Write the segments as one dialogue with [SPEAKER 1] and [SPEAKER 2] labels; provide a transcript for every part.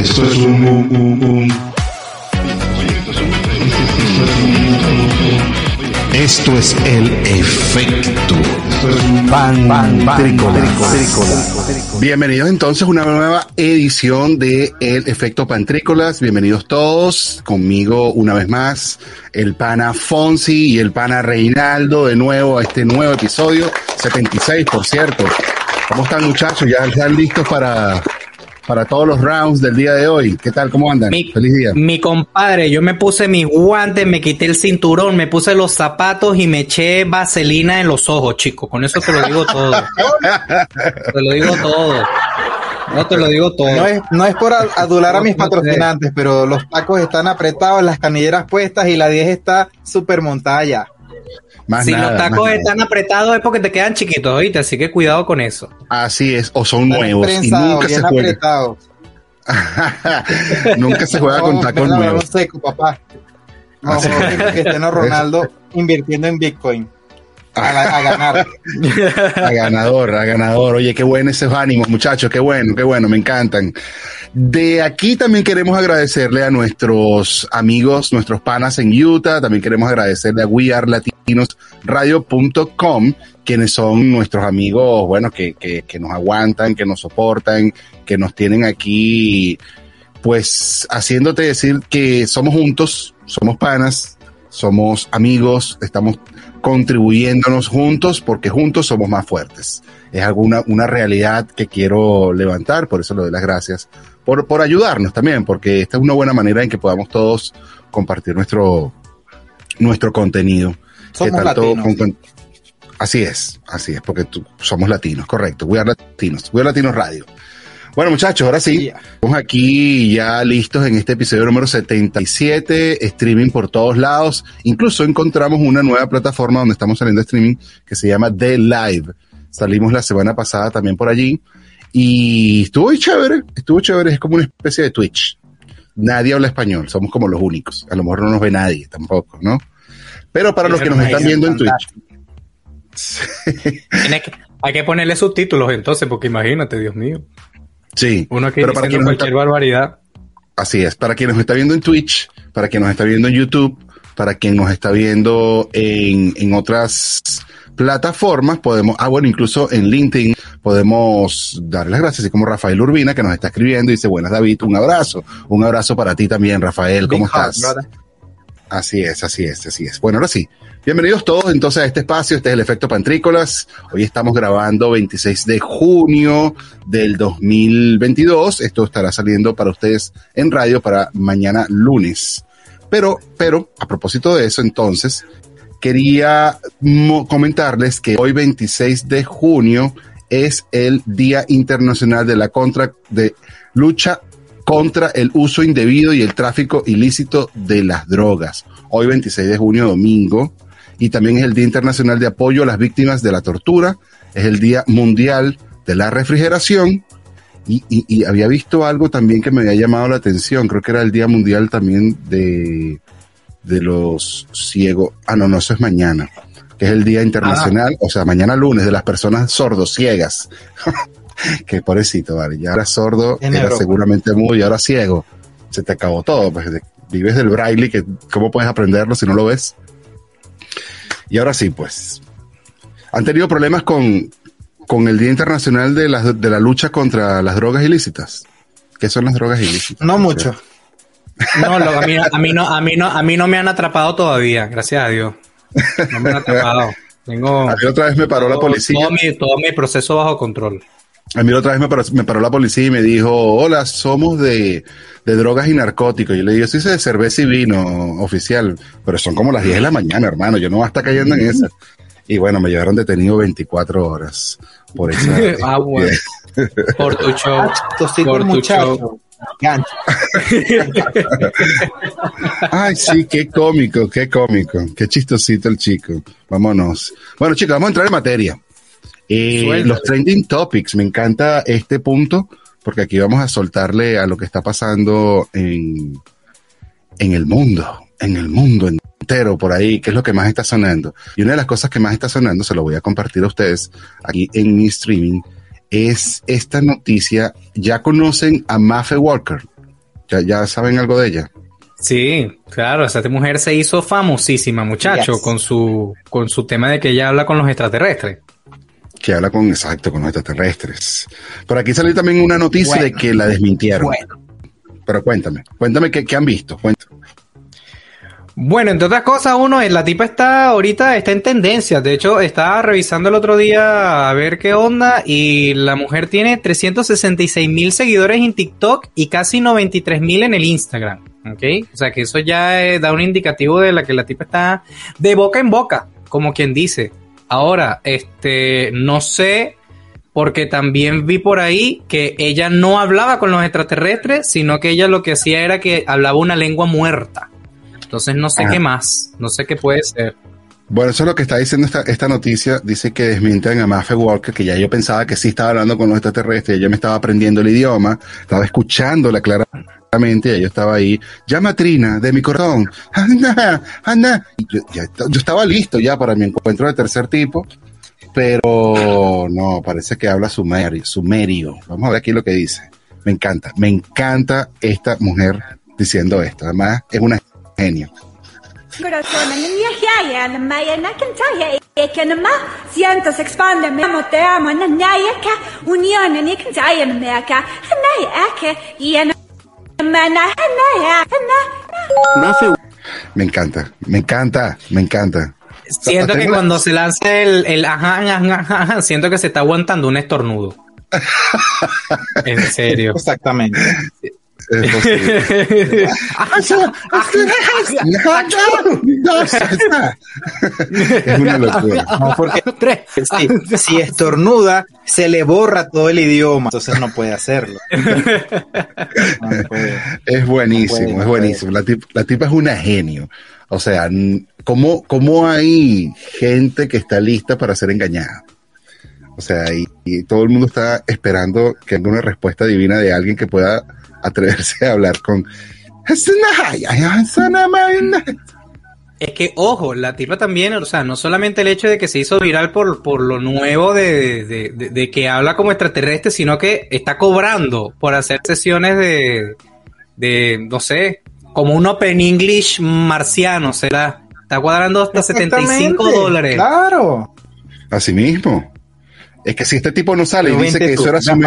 [SPEAKER 1] Esto es un, un, un, un- Esto es el efecto pan,
[SPEAKER 2] Bienvenidos entonces a una nueva edición de El Efecto Pantrícolas. Bienvenidos todos. Conmigo una vez más el pana Fonsi y el pana Reinaldo de nuevo a este nuevo episodio, 76 por cierto. ¿Cómo están muchachos? ¿Ya están listos para, para todos los rounds del día de hoy? ¿Qué tal? ¿Cómo andan?
[SPEAKER 3] Mi,
[SPEAKER 2] Feliz día.
[SPEAKER 3] mi compadre, yo me puse mis guantes, me quité el cinturón, me puse los zapatos y me eché vaselina en los ojos, chico. Con eso te lo digo todo. te lo digo todo. No te lo digo todo.
[SPEAKER 4] No es, no es por adular a mis patrocinantes, pero los tacos están apretados, las canilleras puestas y la 10 está súper montada ya.
[SPEAKER 2] Más
[SPEAKER 3] si
[SPEAKER 2] nada,
[SPEAKER 3] los
[SPEAKER 2] más
[SPEAKER 3] tacos
[SPEAKER 2] nada.
[SPEAKER 3] están apretados es porque te quedan chiquitos, ¿oíste? Así que cuidado con eso.
[SPEAKER 2] Así es, o son
[SPEAKER 4] Están
[SPEAKER 2] nuevos y nunca se juega.
[SPEAKER 4] apretados.
[SPEAKER 2] nunca se juega con tacos nuevos.
[SPEAKER 4] seco, papá. No,
[SPEAKER 2] Así es.
[SPEAKER 4] Cristiano Ronaldo invirtiendo en Bitcoin. A, a ganar.
[SPEAKER 2] A ganador, a ganador. Oye, qué bueno esos ánimos, muchachos, qué bueno, qué bueno, me encantan. De aquí también queremos agradecerle a nuestros amigos, nuestros panas en Utah, también queremos agradecerle a wearlatinosradio.com, quienes son nuestros amigos, bueno, que, que, que nos aguantan, que nos soportan, que nos tienen aquí, pues haciéndote decir que somos juntos, somos panas, somos amigos, estamos contribuyéndonos juntos porque juntos somos más fuertes. Es alguna una realidad que quiero levantar, por eso le doy las gracias por, por ayudarnos también, porque esta es una buena manera en que podamos todos compartir nuestro, nuestro contenido.
[SPEAKER 4] Somos
[SPEAKER 2] Que tanto
[SPEAKER 4] latinos.
[SPEAKER 2] con- con- así es, así es, porque tú- somos latinos, correcto. We are latinos, We are latinos radio. Bueno, muchachos, ahora sí,
[SPEAKER 4] Yeah.
[SPEAKER 2] Estamos aquí ya listos en este episodio número 77, streaming por todos lados. Incluso encontramos una nueva plataforma donde estamos saliendo streaming que se llama The Live. Salimos la semana pasada también por allí y estuvo chévere, estuvo chévere, es como una especie de Twitch. Nadie habla español, somos como los únicos. A lo mejor no nos ve nadie tampoco, ¿no? Pero para los que nos están viendo en Twitch,
[SPEAKER 3] que- hay que ponerle subtítulos entonces, porque imagínate, Dios mío.
[SPEAKER 2] Sí,
[SPEAKER 3] Uno que
[SPEAKER 2] pero para quienes
[SPEAKER 3] cualquier barbaridad.
[SPEAKER 2] Así es, para quien nos está viendo en Twitch, para quien nos está viendo en YouTube, para quien nos está viendo en, en otras plataformas, podemos, ah, bueno, incluso en LinkedIn podemos darle las gracias, así como Rafael Urbina, que nos está escribiendo y dice, buenas David, un abrazo, un abrazo para ti también, Rafael, ¿cómo
[SPEAKER 4] Big
[SPEAKER 2] estás? Así es, así es, así es. Bueno, ahora sí. Bienvenidos todos entonces a este espacio. Este es el efecto Pantrícolas. Hoy estamos grabando 26 de junio del 2022. Esto estará saliendo para ustedes en radio para mañana lunes. Pero, pero, a propósito de eso, entonces, quería comentarles que hoy 26 de junio es el Día Internacional de la contra de lucha contra el uso indebido y el tráfico ilícito de las drogas. Hoy 26 de junio, domingo, y también es el Día Internacional de Apoyo a las Víctimas de la Tortura, es el Día Mundial de la Refrigeración, y, y- y había visto algo también que me había llamado la atención, creo que era el Día Mundial también de, de los ciegos, ah, no, no, eso es mañana, que es el Día Internacional, o sea, mañana lunes, de las personas sordociegas. que pobrecito, vale, ya era sordo,
[SPEAKER 4] En
[SPEAKER 2] era
[SPEAKER 4] Europa.
[SPEAKER 2] seguramente mudo y ahora ciego. Se te acabó todo, pues vives del braille, que ¿cómo puedes aprenderlo si no lo ves? Y ahora sí, pues. ¿Han tenido problemas con, con el Día Internacional de la, de la lucha contra las drogas ilícitas? ¿Qué son las drogas ilícitas?
[SPEAKER 4] No mucho.
[SPEAKER 3] No, lo- a, mí, a, mí no, a, mí no, a mí no me han atrapado todavía, gracias a Dios. No me han atrapado. Tengo
[SPEAKER 2] A mí otra vez me paró la policía.
[SPEAKER 3] Todo mi, todo mi proceso bajo control.
[SPEAKER 2] A mí otra vez me paró, me paró la policía y me dijo, hola, somos de, de drogas y narcóticos. Yo le digo, sí, sé de cerveza y vino oficial, pero son como las 10 de la mañana, hermano. Yo no voy a estar cayendo en esa. Y bueno, me llevaron detenido 24 horas por esa.
[SPEAKER 3] Ah, bueno. Por tu show.
[SPEAKER 4] Tocito
[SPEAKER 3] Por tu show.
[SPEAKER 4] Gancho.
[SPEAKER 2] Ay, sí, qué cómico, qué cómico, qué chistosito el chico. Vámonos. Bueno, chicos, vamos a entrar en materia. Eh, los trending topics, me encanta este punto, porque aquí vamos a soltarle a lo que está pasando en, en el mundo, en el mundo entero por ahí, qué es lo que más está sonando. Y una de las cosas que más está sonando, se lo voy a compartir a ustedes aquí en mi streaming, es esta noticia. ¿Ya conocen a Maffe Walker? ¿Ya, ya saben algo de ella?
[SPEAKER 3] Sí, claro, esta mujer se hizo famosísima, muchacho,
[SPEAKER 4] Yes.
[SPEAKER 3] con su con su tema de que ella habla con los extraterrestres.
[SPEAKER 2] Que habla con, exacto, con los extraterrestres. Por aquí salió también una noticia de que la desmintieron.
[SPEAKER 4] Bueno,
[SPEAKER 2] Pero cuéntame, cuéntame qué, qué han visto. Cuéntame.
[SPEAKER 3] Bueno, entre otras cosas, uno, eh, la tipa está ahorita está en tendencia. De hecho, estaba revisando el otro día a ver qué onda y la mujer tiene 366 mil seguidores en TikTok y casi 93 mil en el Instagram. ¿Ok? O sea que eso ya eh, da un indicativo de la que la tipa está de boca en boca, como quien dice. Ahora, este, no sé, porque también vi por ahí que ella no hablaba con los extraterrestres, sino que ella lo que hacía era que hablaba una lengua muerta. Entonces no sé qué más, no sé qué puede ser.
[SPEAKER 2] Bueno, eso es lo que está diciendo esta, esta noticia. Dice que desmienten a Maffe Walker, que ya yo pensaba que sí estaba hablando con los extraterrestres. Ella me estaba aprendiendo el idioma, estaba escuchándola claramente. Y yo estaba ahí. Llama Trina de mi corazón. Anda, anda. Yo, ya yo estaba listo ya para mi encuentro de tercer tipo. Pero no, parece que habla sumerio, sumerio. Vamos a ver aquí lo que dice. Me encanta, me encanta esta mujer diciendo esto. Además, es una genio.
[SPEAKER 5] Corazón, niña, ya, ya, la maya, na cantaya, que na ma, siento se expande, me amo, te amo, na naya, ka, unión, ni cantaya, na me acá, naya, que, y en, mana, naya, na,
[SPEAKER 2] Me encanta, me encanta, me encanta.
[SPEAKER 3] Siento que cuando se lanza el, el ajá, ajá, ajá, ajá, siento que se está aguantando un estornudo. en serio.
[SPEAKER 4] exactamente.
[SPEAKER 2] Es posible. es una locura.
[SPEAKER 4] No, porque si, si estornuda, se le borra todo el idioma, entonces no puede hacerlo. No puede.
[SPEAKER 2] Es buenísimo,
[SPEAKER 4] No puede, no
[SPEAKER 2] es buenísimo. La, tip- la tipa es una genio. O sea, ¿cómo, ¿cómo hay gente que está lista para ser engañada? O sea, y, y todo el mundo está esperando que haya una respuesta divina de alguien que pueda atreverse a hablar con...
[SPEAKER 3] Es que, ojo, la tipa también, o sea, no solamente el hecho de que se hizo viral por, por lo nuevo de, de- de- de que habla como extraterrestre, sino que está cobrando por hacer sesiones de, de no sé, como un Open English marciano, será. Está cuadrando hasta 75
[SPEAKER 4] Exactamente,
[SPEAKER 3] dólares.
[SPEAKER 4] Claro.
[SPEAKER 2] Así mismo. Es que si este tipo no sale y dice que
[SPEAKER 4] tú,
[SPEAKER 2] eso era su el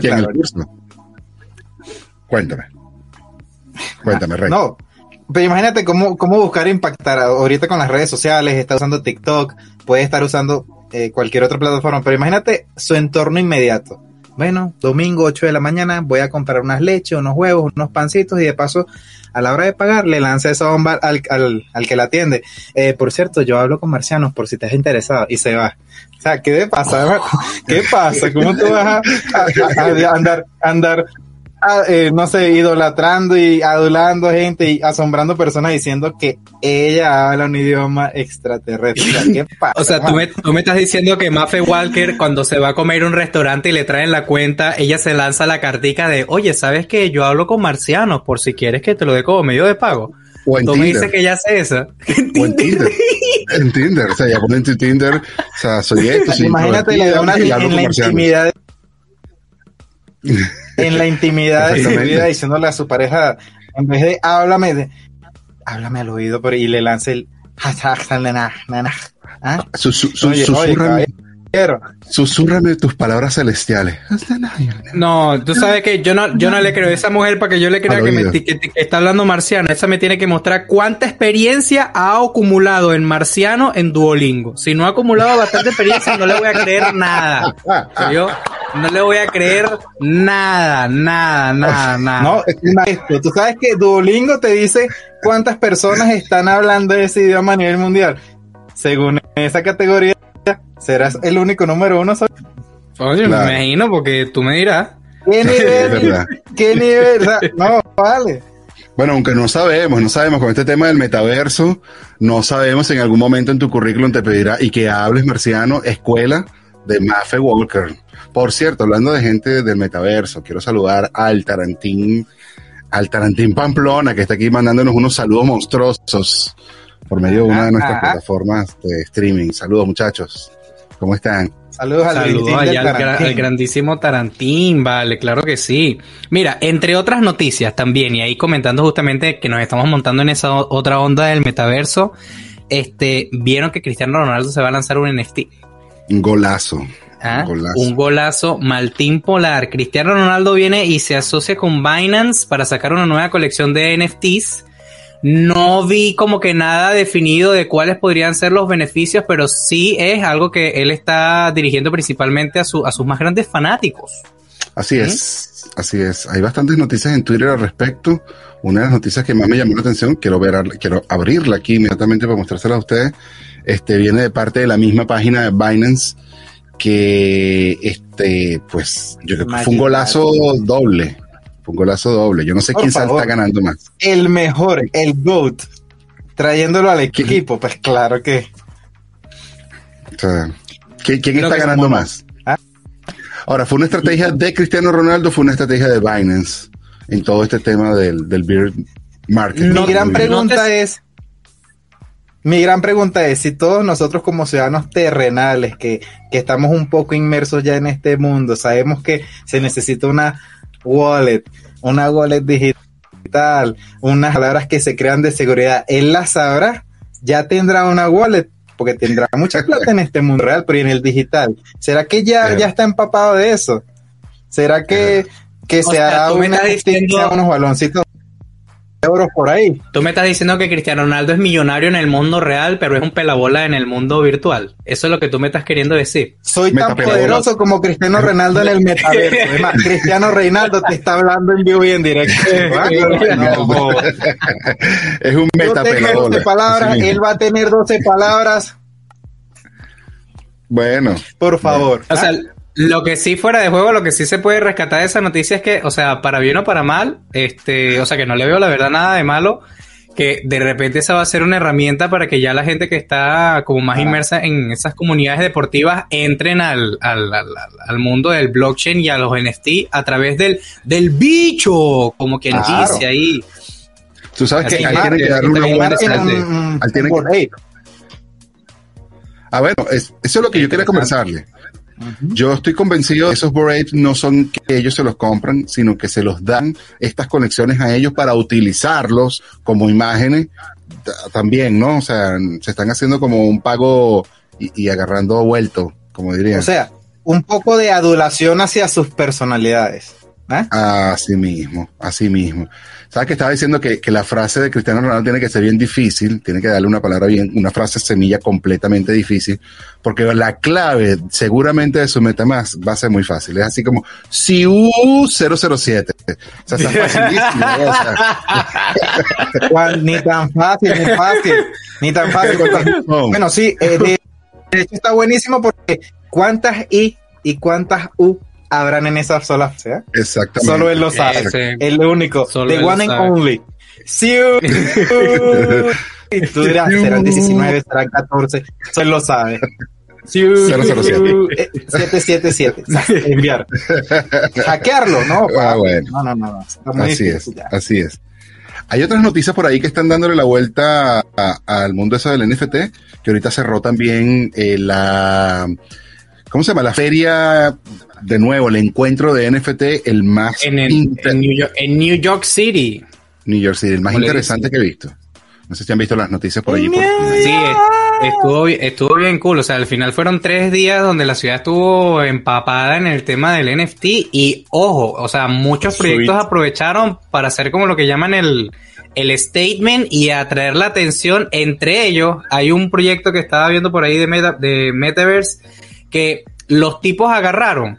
[SPEAKER 4] claro.
[SPEAKER 2] Cuéntame. Cuéntame, Rey.
[SPEAKER 4] No, pero imagínate cómo, cómo buscar impactar ahorita con las redes sociales, está usando TikTok, puede estar usando eh, cualquier otra plataforma, pero imagínate su entorno inmediato. Bueno, domingo 8 de la mañana voy a comprar unas leches, unos huevos, unos pancitos y de paso a la hora de pagar le lanza esa bomba al, al, al que la atiende. Eh, por cierto, yo hablo con marcianos por si has interesado y se va. O sea, ¿qué pasa? ¿Qué pasa? ¿Cómo tú vas a, a- andar, andar eh, no sé, idolatrando y adulando gente y asombrando personas diciendo que ella habla un idioma extraterrestre. O sea, ¿Qué pasa?
[SPEAKER 3] O sea, tú me, tú me estás diciendo que Maffe Walker, cuando se va a comer a un restaurante y le traen la cuenta, ella se lanza la cartica de, oye, ¿sabes que yo hablo con marcianos por si quieres que te lo dé como medio de pago?
[SPEAKER 2] O en
[SPEAKER 3] Tú me
[SPEAKER 2] Tinder.
[SPEAKER 3] dices que ella hace eso.
[SPEAKER 2] O en Tinder. En Tinder. O sea, ya ponen tu Tinder. O sea, soy esto,
[SPEAKER 4] Imagínate le da una, en la intimidad en la intimidad de su vida diciéndole a su pareja en vez de háblame de háblame al oído pero y le lance el ¿Ah?
[SPEAKER 2] Su- su- su-
[SPEAKER 4] Oye, oye,
[SPEAKER 2] susúrrame, tus palabras celestiales.
[SPEAKER 3] No, tú sabes que yo no, yo no le creo a esa mujer para que yo le crea que, me,
[SPEAKER 2] oído.
[SPEAKER 3] que- que está hablando marciano. Esa me tiene que mostrar cuánta experiencia ha acumulado en marciano en Duolingo. Si no ha acumulado bastante experiencia, no le voy a creer nada. ¿Yo? No le voy a creer nada, nada, nada, nada.
[SPEAKER 4] No, es un maestro. Tú sabes que Duolingo te dice cuántas personas están hablando ese idioma a nivel mundial. Según esa categoría, serás el único número uno.
[SPEAKER 3] Oye,
[SPEAKER 2] Claro.
[SPEAKER 3] me imagino porque tú me dirás.
[SPEAKER 4] ¿Qué nivel? ¿Qué nivel? O sea, no, vale.
[SPEAKER 2] Bueno, aunque no sabemos, no sabemos con este tema del metaverso, no sabemos si en algún momento en tu currículum te pedirá y que hables marciano, escuela de Maffe Walker. Por cierto, hablando de gente del metaverso, quiero saludar al Tarantín, al Tarantín Pamplona, que está aquí mandándonos unos saludos monstruosos por medio de una de nuestras plataformas de streaming. Saludos, muchachos. ¿Cómo están?
[SPEAKER 4] Saludos al
[SPEAKER 3] Saludos allá al, gra- al grandísimo Tarantín, vale, claro que sí. Mira, entre otras noticias también, y ahí comentando justamente que nos estamos montando en esa otra onda del metaverso, este, vieron que Cristiano Ronaldo se va a lanzar un NFT.
[SPEAKER 2] Un golazo.
[SPEAKER 3] ¿ah?
[SPEAKER 2] Un golazo.
[SPEAKER 3] Un golazo, Maltín Polar. Cristiano Ronaldo viene y se asocia con Binance para sacar una nueva colección de NFTs. No vi como que nada definido de cuáles podrían ser los beneficios, pero sí es algo que él está dirigiendo principalmente a, su, a sus más grandes fanáticos.
[SPEAKER 2] Así es, así es. Hay bastantes noticias en Twitter al respecto. Una de las noticias que más me llamó la atención, quiero ver, quiero abrirla aquí inmediatamente para mostrársela a ustedes. Este viene de parte de la misma página de Binance que este, pues, yo creo que fue un golazo doble. Fue un golazo doble. Yo no sé
[SPEAKER 4] Por
[SPEAKER 2] quién
[SPEAKER 4] favor.
[SPEAKER 2] está ganando más.
[SPEAKER 4] El mejor, el GOAT, trayéndolo al
[SPEAKER 2] ¿Quién?
[SPEAKER 4] equipo, pues claro que.
[SPEAKER 2] O sea, ¿quién, quién está
[SPEAKER 3] que
[SPEAKER 2] ganando más?
[SPEAKER 4] ¿Ah?
[SPEAKER 2] Ahora, ¿fue una estrategia de Cristiano Ronaldo o fue una estrategia de Binance en todo este tema del, del beer market?
[SPEAKER 4] Mi gran
[SPEAKER 3] no
[SPEAKER 4] pregunta
[SPEAKER 3] te-
[SPEAKER 4] es. Mi gran pregunta es si todos nosotros como ciudadanos terrenales que, que estamos un poco inmersos ya en este mundo, sabemos que se necesita una wallet, una wallet digital, unas palabras que se crean de seguridad, él las sabrá, ya tendrá una wallet, porque tendrá mucha plata en este mundo real, pero y en el digital. ¿Será que ya, ya está empapado de eso? ¿Será que, que se hará una
[SPEAKER 3] diciendo-
[SPEAKER 4] unos baloncitos euros por ahí?
[SPEAKER 3] Tú me estás diciendo que Cristiano Ronaldo es millonario en el mundo real, pero es un pelabola en el mundo virtual. Eso es lo que tú me estás queriendo decir.
[SPEAKER 4] Soy tan poderoso como Cristiano Ronaldo en el metaverso. Además, Cristiano Reinaldo te está hablando en vivo y en directo. Ah, no, no.
[SPEAKER 2] Es un
[SPEAKER 4] Yo tengo
[SPEAKER 2] metapelador.
[SPEAKER 4] 12 palabras, él va a tener 12 palabras.
[SPEAKER 2] Bueno,
[SPEAKER 4] Por favor.
[SPEAKER 3] O sea, lo que sí fuera de juego, lo que sí se puede rescatar de esa noticia es que, o sea, para bien o para mal, este, o sea, que no le veo la verdad nada de malo, que de repente esa va a ser una herramienta para que ya la gente que está como más inmersa en esas comunidades deportivas entren al, al, al, mundo del blockchain y a los NFT a través del, del bicho, como quien
[SPEAKER 4] Claro.
[SPEAKER 3] dice ahí.
[SPEAKER 2] tú sabes
[SPEAKER 3] Así
[SPEAKER 2] que ahí tienen que darle una buena...
[SPEAKER 4] Tiene
[SPEAKER 2] Al tiene que-. Ah, bueno, es- eso es lo que yo quería conversarle. Yo estoy convencido de esos Bored no son que ellos se los compran, sino que se los dan estas conexiones a ellos para utilizarlos como imágenes también, ¿no? O sea, se están haciendo como un pago y, y agarrando vuelto, como diría.
[SPEAKER 4] O sea, un poco de adulación hacia sus personalidades. ¿eh?
[SPEAKER 2] Así mismo, así mismo. ¿Sabes que estaba diciendo que, que la frase de Cristiano Ronaldo tiene que ser bien difícil? Tiene que darle una palabra bien, una frase semilla completamente difícil, porque la clave seguramente de su MetaMask va a ser muy fácil. Es así como CIU007. O sea, está facilísimo. ¿no? O sea,
[SPEAKER 4] Juan, ni tan fácil, ni fácil, ni tan fácil.
[SPEAKER 2] No.
[SPEAKER 4] Bueno, sí, eh, de, de hecho está buenísimo porque ¿cuántas I y cuántas U habrán en esa sola frase? eh?
[SPEAKER 2] exactamente.
[SPEAKER 4] Solo él lo sabe.
[SPEAKER 3] Ese.
[SPEAKER 4] El único.
[SPEAKER 3] Solo
[SPEAKER 4] the one and only. Sí. y tú dirás, serán 19, serán 14. Solo él lo sabe. Sí.
[SPEAKER 2] 007.
[SPEAKER 4] Eh, 777. Enviar. Hackearlo, ¿no?
[SPEAKER 2] Ah, bueno.
[SPEAKER 4] No, no,
[SPEAKER 2] Así es,
[SPEAKER 4] ya.
[SPEAKER 2] así es. Hay otras noticias por ahí que están dándole la vuelta al mundo eso del NFT, que ahorita cerró también eh, la, ¿cómo se llama? La feria, de nuevo, el encuentro de NFT, el más
[SPEAKER 3] En, el-
[SPEAKER 2] inter-
[SPEAKER 3] en New York, en New York City.
[SPEAKER 2] New York City, el más
[SPEAKER 3] ¿Cómo le
[SPEAKER 2] interesante que he visto. No sé si han visto las noticias por allí. por-
[SPEAKER 3] Sí, es- estuvo, estuvo bien cool. O sea, al final fueron tres días donde la ciudad estuvo empapada en el tema del NFT. Y ojo, o sea, muchos proyectos aprovecharon para hacer como lo que llaman el, el statement y atraer la atención. Entre ellos, hay un proyecto que estaba viendo por ahí de, Meta- de Metaverse que los tipos agarraron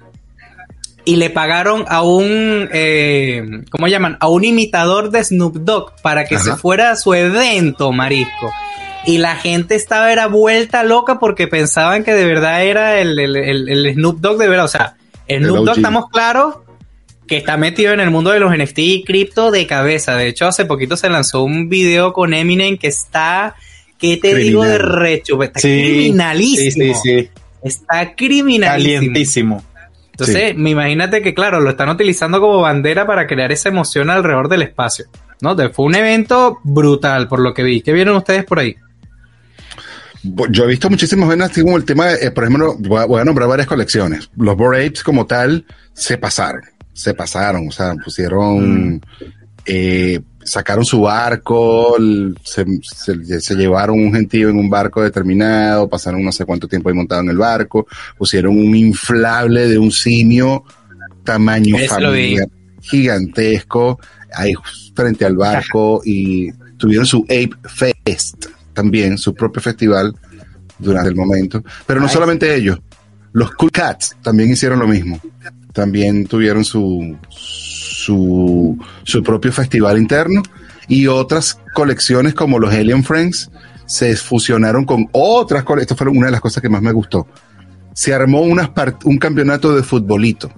[SPEAKER 3] y le pagaron a un, eh, ¿cómo llaman? A un imitador de Snoop Dogg para que
[SPEAKER 2] Ajá.
[SPEAKER 3] se fuera a su evento, marisco. Y la gente estaba era vuelta loca porque pensaban que de verdad era el, el, el- el Snoop Dogg de verdad. O sea, Snoop
[SPEAKER 2] OG.
[SPEAKER 3] Dogg estamos claros que está metido en el mundo de los NFT y cripto de cabeza. De hecho, hace poquito se lanzó un video con Eminem que está, ¿qué te digo de recho? Está
[SPEAKER 4] Sí,
[SPEAKER 3] criminalísimo.
[SPEAKER 4] Sí, sí, sí.
[SPEAKER 3] Está criminalísimo.
[SPEAKER 4] Calientísimo.
[SPEAKER 3] Entonces, me imagínate que, claro, lo están utilizando como bandera para crear esa emoción alrededor del espacio. ¿No? De- Fue un evento brutal, por lo que vi. ¿Qué vieron ustedes por ahí?
[SPEAKER 2] yo he visto muchísimas así como el tema, de, eh, por ejemplo, voy a, voy a nombrar varias colecciones. Los Bored Apes como tal se pasaron, se pasaron, o sea, pusieron, eh, sacaron su barco, se, se- se llevaron un gentío en un barco determinado, pasaron no sé cuánto tiempo ahí montado en el barco, pusieron un inflable de un simio tamaño familiar gigantesco ahí frente al barco y tuvieron su Ape Fest también, su propio festival durante el momento. Pero no
[SPEAKER 4] Ay.
[SPEAKER 2] solamente ellos, los Cool Cats también hicieron lo mismo. También tuvieron su, su, su propio festival interno y otras colecciones como los Alien Friends se fusionaron con otras colecciones. Esto fue una de las cosas que más me gustó. Se armó unas un campeonato de futbolito,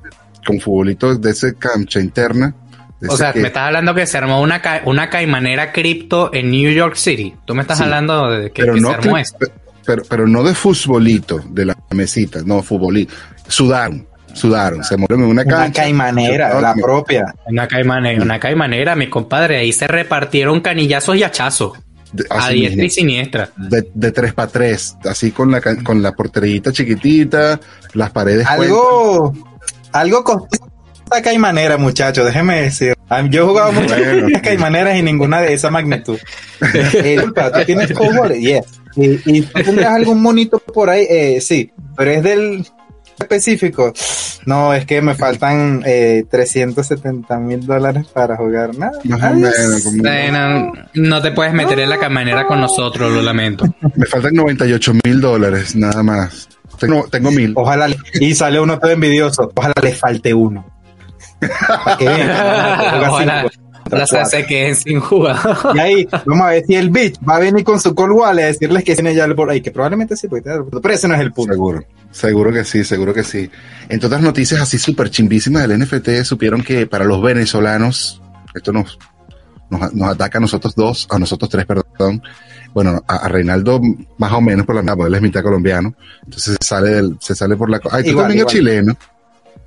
[SPEAKER 2] con futbolito de ese cancha interna.
[SPEAKER 3] O sea,
[SPEAKER 2] que-
[SPEAKER 3] me estás hablando que se armó una, ca- una caimanera cripto en New York City. Tú me estás
[SPEAKER 2] Sí.
[SPEAKER 3] hablando de que,
[SPEAKER 2] pero
[SPEAKER 3] que
[SPEAKER 2] no
[SPEAKER 3] se armó
[SPEAKER 2] pe- pero, pero no de futbolito, de la mesita, no, futbolito. Sudaron, sudaron, se murieron en una
[SPEAKER 4] Una
[SPEAKER 2] cancha.
[SPEAKER 4] caimanera, la propia.
[SPEAKER 3] Una caimanera, una caimanera, mi compadre. Ahí se repartieron canillazos y hachazos.
[SPEAKER 2] De,
[SPEAKER 3] A diestra y siniestra.
[SPEAKER 2] de, de tres para tres, así con la, ca- con la porterita chiquitita, las paredes.
[SPEAKER 4] Algo, algo costó esta caimanera, muchachos, déjeme decir. Ah, Yo he jugado muchas
[SPEAKER 2] Bueno.
[SPEAKER 4] caimaneras y ninguna de esa magnitud. Eh, disculpa, ¿tú tienes Yes. Y, y tú tendrás algún monito por ahí, eh, sí, pero es del específico. No, es que me faltan eh, 370 mil dólares para jugar nada.
[SPEAKER 3] No te puedes meter en la caimanera con nosotros, lo lamento.
[SPEAKER 2] me faltan 98 mil dólares, nada más. Tengo, tengo mil.
[SPEAKER 4] Ojalá, le- y sale uno todo envidioso. Ojalá le falte uno. Para que vean, juega
[SPEAKER 3] Ojalá, las
[SPEAKER 4] cuatro.
[SPEAKER 3] se queden sin jugar.
[SPEAKER 4] Y ahí, vamos a ver si el bitch va a venir con su call wallet a decirles que tiene ya el por ahí, que probablemente sí, el punto, pero ese no es el punto.
[SPEAKER 2] Seguro, seguro que sí, seguro que sí. Entre otras noticias así súper chimbísimas del NFT, supieron que para los venezolanos, esto nos, nos, nos ataca a nosotros dos, a nosotros tres, perdón. Bueno, a, a Reinaldo más o menos por la mitad, porque él es mitad colombiano. Entonces se sale, del, se sale por la... Ay, tú
[SPEAKER 4] Igual,
[SPEAKER 2] también
[SPEAKER 4] igual.
[SPEAKER 2] eres chileno.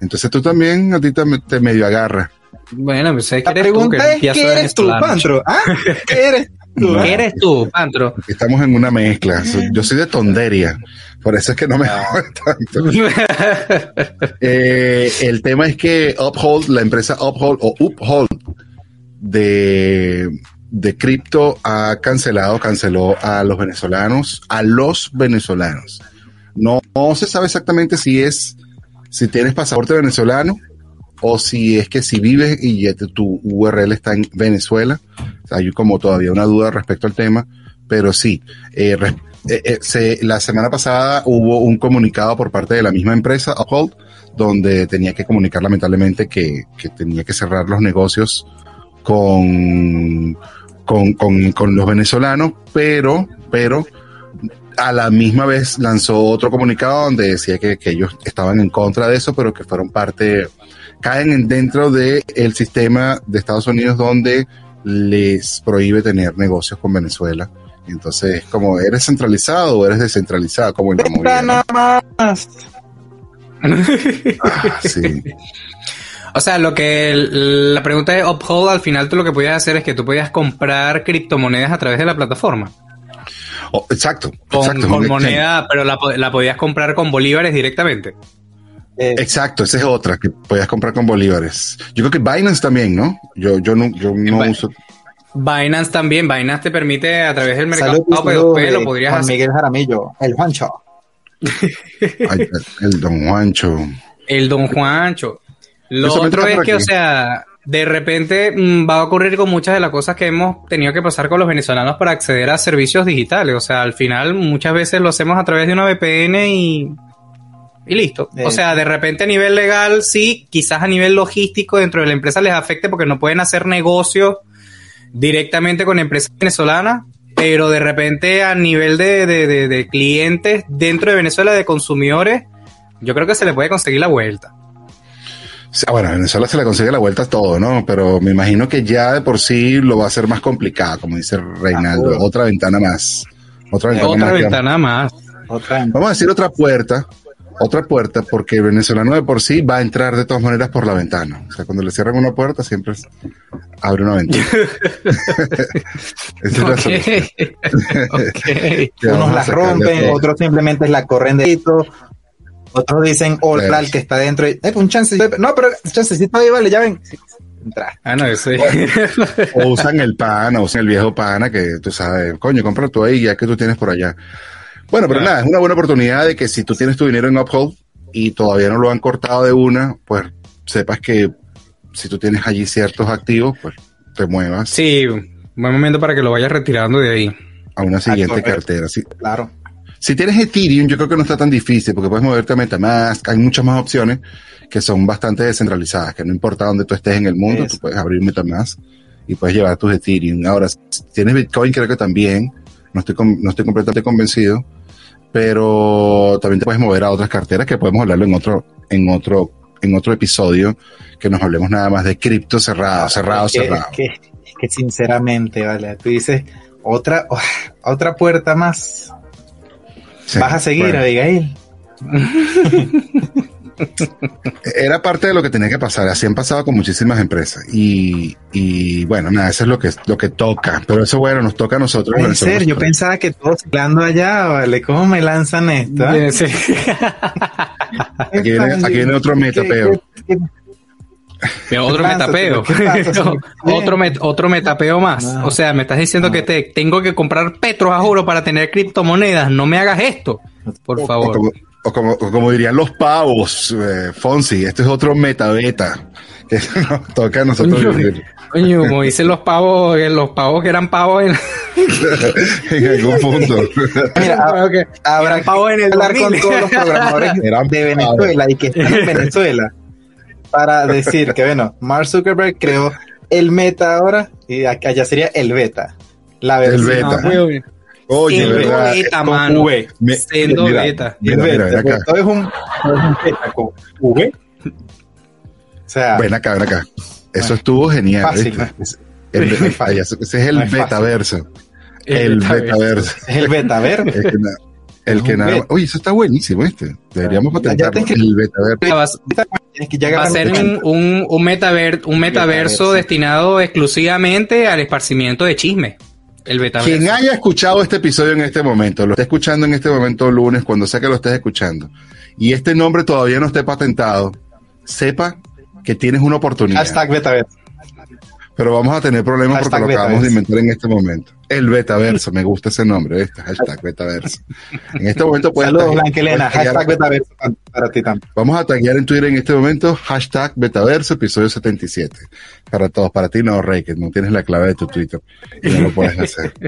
[SPEAKER 2] Entonces tú también, a ti te, te medio agarra.
[SPEAKER 3] Bueno, pues es que
[SPEAKER 4] La
[SPEAKER 3] eres tú, que
[SPEAKER 4] pregunta es,
[SPEAKER 3] ya
[SPEAKER 4] ¿qué eres tú. Pantro? ¿Ah? ¿Qué eres tú?
[SPEAKER 2] No.
[SPEAKER 3] ¿Qué eres tú, Pantro?
[SPEAKER 2] Estamos en una mezcla. Yo soy de Tonderia. Por eso es que no me jode tanto. Eh, el tema es que Uphold, la empresa Uphold o Uphold de, de cripto ha cancelado, canceló a los venezolanos, a los venezolanos. No, no se sabe exactamente si es, si tienes pasaporte venezolano o si es que si vives y tu URL está en Venezuela. Hay como todavía una duda respecto al tema, pero sí, eh, eh, eh, la semana pasada hubo un comunicado por parte de la misma empresa, Uphold, donde tenía que comunicar lamentablemente que, tenía que cerrar los negocios con, los venezolanos, pero, pero a la misma vez lanzó otro comunicado donde decía que ellos estaban en contra de eso, pero que fueron parte, caen en- dentro del el sistema de Estados Unidos donde les prohíbe tener negocios con Venezuela. Entonces, como eres centralizado o eres descentralizado, como en la movida, ¿no?
[SPEAKER 4] Nada más.
[SPEAKER 2] Ah, sí.
[SPEAKER 3] O sea, lo que el- la pregunta de Uphold al final tú lo que podías hacer es que tú podías comprar criptomonedas a través de la plataforma.
[SPEAKER 2] Oh, exacto,
[SPEAKER 3] Con,
[SPEAKER 2] exacto.
[SPEAKER 3] con moneda, pero la, la podías comprar con bolívares directamente.
[SPEAKER 4] Eh,
[SPEAKER 2] Exacto, esa es otra que podías comprar con bolívares. Yo creo que Binance también, ¿no? Yo, yo no, yo no uso.
[SPEAKER 3] Binance también, Binance te permite a través del mercado
[SPEAKER 4] Salud,
[SPEAKER 3] pero
[SPEAKER 4] salud,
[SPEAKER 3] después lo podrías
[SPEAKER 4] Juan
[SPEAKER 3] hacer.
[SPEAKER 4] Miguel Jaramillo, el Juancho.
[SPEAKER 2] Ay, el Don Juancho.
[SPEAKER 3] El Don Juancho. Lo otro es que, o sea, de repente mm, va a ocurrir con muchas de las cosas que hemos tenido que pasar con los venezolanos para acceder a servicios digitales. O sea, al final muchas veces lo hacemos a través de una VPN y, y listo.
[SPEAKER 4] Eh.
[SPEAKER 3] O sea, de repente a nivel legal, sí, quizás a nivel logístico dentro de la empresa les afecte porque no pueden hacer negocios directamente con empresas venezolanas, pero de repente a nivel de, de- de- de clientes dentro de Venezuela, de consumidores, yo creo que se le puede conseguir la vuelta.
[SPEAKER 2] Sí, Bueno, a Venezuela se le consigue la vuelta a todo, ¿no? Pero me imagino que ya de por sí lo va a hacer más complicado, como dice Reinaldo.
[SPEAKER 4] Ah,
[SPEAKER 2] Otra ventana más. Otra ventana
[SPEAKER 3] Otra
[SPEAKER 2] más.
[SPEAKER 3] ventana más.
[SPEAKER 4] Otra
[SPEAKER 2] Vamos a decir otra puerta otra puerta porque el venezolano de por sí va a entrar de todas maneras por la ventana. O sea, cuando le cierran una puerta siempre es- abre una ventana. Esa es la solución.
[SPEAKER 3] Ok.
[SPEAKER 2] Que
[SPEAKER 4] Unos
[SPEAKER 2] vamos a
[SPEAKER 4] las
[SPEAKER 2] sacarle
[SPEAKER 4] rompen, otros simplemente la corren de hito, otros dicen hola
[SPEAKER 2] Claro.
[SPEAKER 4] al que está dentro. y, "Eh, un chancecito. No, pero chancecito ahí vale, ya ven. Sí, entra.
[SPEAKER 3] Ah, no, eso
[SPEAKER 2] O usan el pana, usan el viejo pana que tú sabes, coño, compra tú ahí ya que tú tienes por allá. Bueno, pero nada, es una buena oportunidad de que si tú tienes tu dinero en Uphold y todavía no lo han cortado de una, pues sepas que si tú tienes allí ciertos activos, pues te muevas
[SPEAKER 3] Sí, buen momento para que lo vayas retirando de ahí.
[SPEAKER 2] a una siguiente cartera. Si,
[SPEAKER 4] Claro.
[SPEAKER 2] si tienes Ethereum, yo creo que no está tan difícil porque puedes moverte a MetaMask, hay muchas más opciones que son bastante descentralizadas, que no importa dónde tú estés en el mundo,
[SPEAKER 4] Eso.
[SPEAKER 2] tú puedes abrir MetaMask y puedes llevar tus Ethereum. Ahora, si tienes Bitcoin, creo que también, no estoy, con- no estoy completamente convencido, pero también te puedes mover a otras carteras que podemos hablarlo en otro, en otro, en otro episodio, que nos hablemos nada más de cripto cerrado, cerrado,
[SPEAKER 4] Es que,
[SPEAKER 2] cerrado.
[SPEAKER 4] es que, es que sinceramente, vale, tú dices otra, oh, otra puerta más.
[SPEAKER 2] Sí,
[SPEAKER 4] Vas a seguir,
[SPEAKER 2] bueno.
[SPEAKER 4] Abigail.
[SPEAKER 2] Era parte de lo que tenía que pasar, así han pasado con muchísimas empresas. Y, y bueno, nada, eso es lo que, lo que toca. Pero eso, bueno, nos toca a nosotros.
[SPEAKER 4] Yo pensaba que todos hablando allá, vale, ¿cómo me lanzan esto? ah?
[SPEAKER 3] Sí.
[SPEAKER 2] Aquí viene, aquí viene otro metapeo.
[SPEAKER 4] ¿Qué- qué- qué-
[SPEAKER 3] Mira, otro
[SPEAKER 4] pasa,
[SPEAKER 3] metapeo. Otro, met- otro metapeo más.
[SPEAKER 4] No.
[SPEAKER 3] O sea, me estás diciendo
[SPEAKER 4] No.
[SPEAKER 3] que te tengo que comprar petros a juro para tener criptomonedas. No me hagas esto, por favor.
[SPEAKER 2] como, o como, o como dirían los pavos, eh, Fonsi, este es otro metabeta que nos toca a nosotros
[SPEAKER 3] Coño,
[SPEAKER 2] vivir
[SPEAKER 3] Coño, como dicen los pavos, eh, los pavos que eran pavos en,
[SPEAKER 2] en algún punto.
[SPEAKER 4] Mira,
[SPEAKER 3] que
[SPEAKER 4] habrá
[SPEAKER 3] pavos en el
[SPEAKER 4] hablar con
[SPEAKER 3] 2000.
[SPEAKER 4] todos los programadores
[SPEAKER 2] Eran
[SPEAKER 4] de Venezuela y que están en Venezuela para decir que, bueno, Mark Zuckerberg creó el meta ahora y acá allá sería el beta. La
[SPEAKER 2] El
[SPEAKER 4] versión
[SPEAKER 2] beta.
[SPEAKER 3] Ah, huevón.
[SPEAKER 2] Oye,
[SPEAKER 3] Siendo
[SPEAKER 2] ¿verdad?
[SPEAKER 3] beta, mano.
[SPEAKER 4] V.
[SPEAKER 2] Me-
[SPEAKER 3] Siendo
[SPEAKER 2] mira,
[SPEAKER 3] beta.
[SPEAKER 4] El
[SPEAKER 2] Mira, ven acá.
[SPEAKER 4] todo es un, todo es un beta con V. O sea,
[SPEAKER 2] Ven acá, ven acá. Eso estuvo genial.
[SPEAKER 4] Fácil,
[SPEAKER 2] ¿viste?
[SPEAKER 4] ¿no?
[SPEAKER 2] Es- el-
[SPEAKER 4] Muy fácil.
[SPEAKER 2] ese es el
[SPEAKER 4] No es
[SPEAKER 2] betaverso.
[SPEAKER 3] El betaverso.
[SPEAKER 2] betaverso.
[SPEAKER 4] es el beta, a ver.
[SPEAKER 2] El que, el nada. Oye, eso está buenísimo, ¿este? Deberíamos patentarlo. El betaverso.
[SPEAKER 3] Va, a ser un, un, un, metaver- un metaverso
[SPEAKER 4] Metaverso.
[SPEAKER 3] destinado exclusivamente al esparcimiento de chisme. El.
[SPEAKER 2] Quien haya escuchado este episodio en este momento, lo está escuchando en este momento lunes, cuando sea que lo estés escuchando, y este nombre todavía no esté patentado, sepa que tienes una oportunidad.
[SPEAKER 4] Hashtag betaverso.
[SPEAKER 2] Pero vamos a tener problemas porque lo acabamos de inventar en este momento. El betaverso, me gusta ese nombre, este hashtag betaverso. En este momento puedes
[SPEAKER 4] Saludos, Blanquelena. Hashtag betaverso para- ti también.
[SPEAKER 2] Vamos a taggear en Twitter en este momento, hashtag Betaverso, episodio 77. Para todos, para ti no, Rey, que no tienes la clave de tu Twitter y no lo puedes hacer.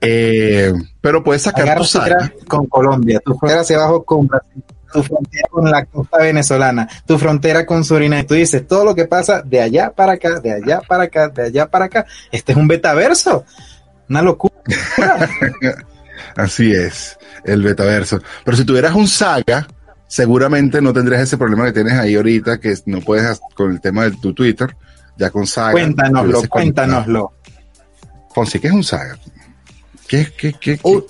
[SPEAKER 2] Eh, pero puedes sacar tu
[SPEAKER 4] frontera con Colombia, tu frontera hacia abajo con Brasil, tu frontera con la costa venezolana, tu frontera con Surinam. Tú dices todo lo que pasa de allá para acá, de allá para acá, de allá para acá. Este es un betaverso. Una locura.
[SPEAKER 2] Así es, el Betaverso. Pero si tuvieras un saga, seguramente no tendrías ese problema que tienes ahí ahorita, que no puedes con el tema de tu Twitter, ya con saga.
[SPEAKER 4] Cuéntanoslo, cuéntanoslo.
[SPEAKER 2] Fonsi, ¿qué es un saga? ¿Qué, qué, qué, qué?
[SPEAKER 3] Uh,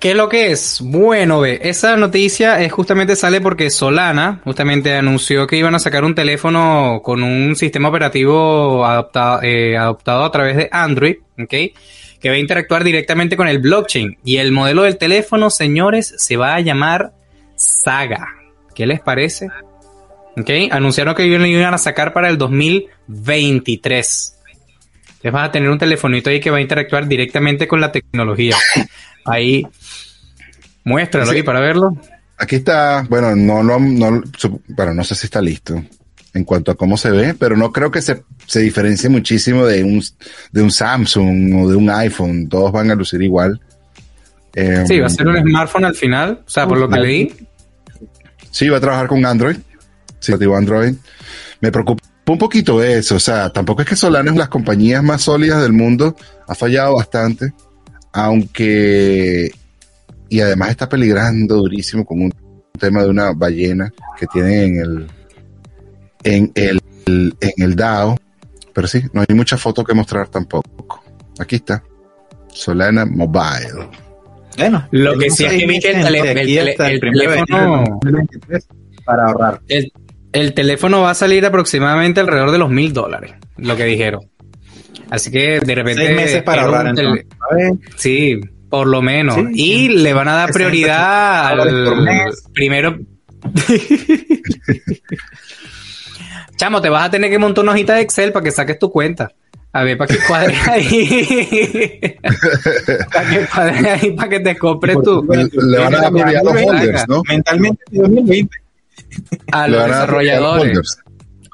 [SPEAKER 3] ¿Qué es lo que es? Bueno, ve, esa noticia es justamente sale porque Solana justamente anunció que iban a sacar un teléfono con un sistema operativo adaptado, eh, adoptado a través de Android, ¿ok? Que va a interactuar directamente con el blockchain. Y el modelo del teléfono, señores, se va a llamar Saga. ¿Qué les parece? ¿Ok? Anunciaron que iban a sacar para el 2023. Entonces vas a tener un telefonito ahí que va a interactuar directamente con la tecnología. Ahí, muéstralo
[SPEAKER 2] Sí.
[SPEAKER 3] ahí para verlo.
[SPEAKER 2] Aquí está, bueno, no, no, no, bueno, no sé si está listo en cuanto a cómo se ve, pero no creo que se, se diferencie muchísimo de un, de un Samsung o de un iPhone. Todos van a lucir igual. Eh,
[SPEAKER 3] Sí, va a ser un smartphone al final, o sea, por lo que leí.
[SPEAKER 2] Sí, va a trabajar con Android. Sí, Android. Me preocupa un poquito eso. O sea, tampoco es que Solana es una de las compañías más sólidas del mundo. Ha fallado bastante. Aunque. Y además está peligrando durísimo con un tema de una ballena que tiene en el. En el, en el DAO. Pero sí, no hay mucha foto que mostrar tampoco. Aquí está. Solana Mobile.
[SPEAKER 4] Bueno,
[SPEAKER 3] Lo que sí es que que el el el teléfono-
[SPEAKER 4] de 2023 para ahorrar.
[SPEAKER 3] El, el teléfono va a salir aproximadamente alrededor de los mil dólares, lo que dijeron. Así que de repente.
[SPEAKER 4] Seis meses para ahorrar entonces.
[SPEAKER 3] Sí, por lo menos.
[SPEAKER 4] Sí,
[SPEAKER 3] y
[SPEAKER 4] sí.
[SPEAKER 3] le van a dar
[SPEAKER 4] 60
[SPEAKER 3] prioridad al primero. Chamo, te vas a tener que montar una hojita de Excel para que saques tu cuenta. A ver, para que cuadre ahí. para que cuadre ahí, para que te compres tu.
[SPEAKER 2] Le, le van a dar prioridad a los holders, ¿no?
[SPEAKER 4] mentalmente 2020.
[SPEAKER 3] A los
[SPEAKER 2] van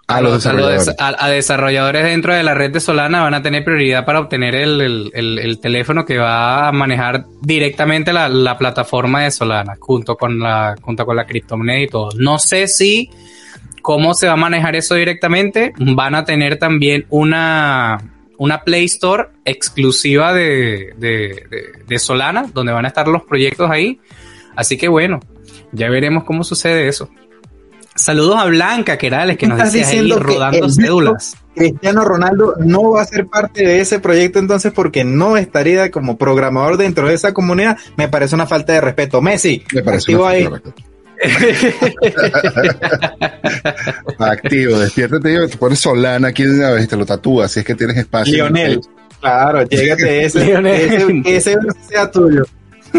[SPEAKER 2] a los
[SPEAKER 3] desarrolladores.
[SPEAKER 2] A los desarrolladores.
[SPEAKER 3] a- a desarrolladores dentro de la red de Solana van a tener prioridad para obtener el, el- el- el teléfono que va a manejar directamente la, la plataforma de Solana junto con la junto con la criptomoneda y todo. No sé si cómo se va a manejar eso directamente. Van a tener también una una Play Store exclusiva de, de- de- de Solana, donde van a estar los proyectos ahí. Así que bueno, ya veremos cómo sucede eso. Saludos a Blanca Querales, que nos
[SPEAKER 4] ¿Estás
[SPEAKER 3] dice ahí
[SPEAKER 4] diciendo que
[SPEAKER 3] rodando cédulas.
[SPEAKER 4] Cristiano Ronaldo no va a ser parte de ese proyecto entonces porque no estaría como programador dentro de esa comunidad. Me parece una falta de respeto. Messi,
[SPEAKER 2] Me parece
[SPEAKER 4] activo
[SPEAKER 2] una
[SPEAKER 4] ahí.
[SPEAKER 2] falta de respeto. Activo, despiértate y te pones Solana aquí de una vez y te lo tatúas si es que tienes espacio.
[SPEAKER 4] Lionel. Claro, llégate ese,
[SPEAKER 3] Lionel.
[SPEAKER 4] ese, ese sea tuyo.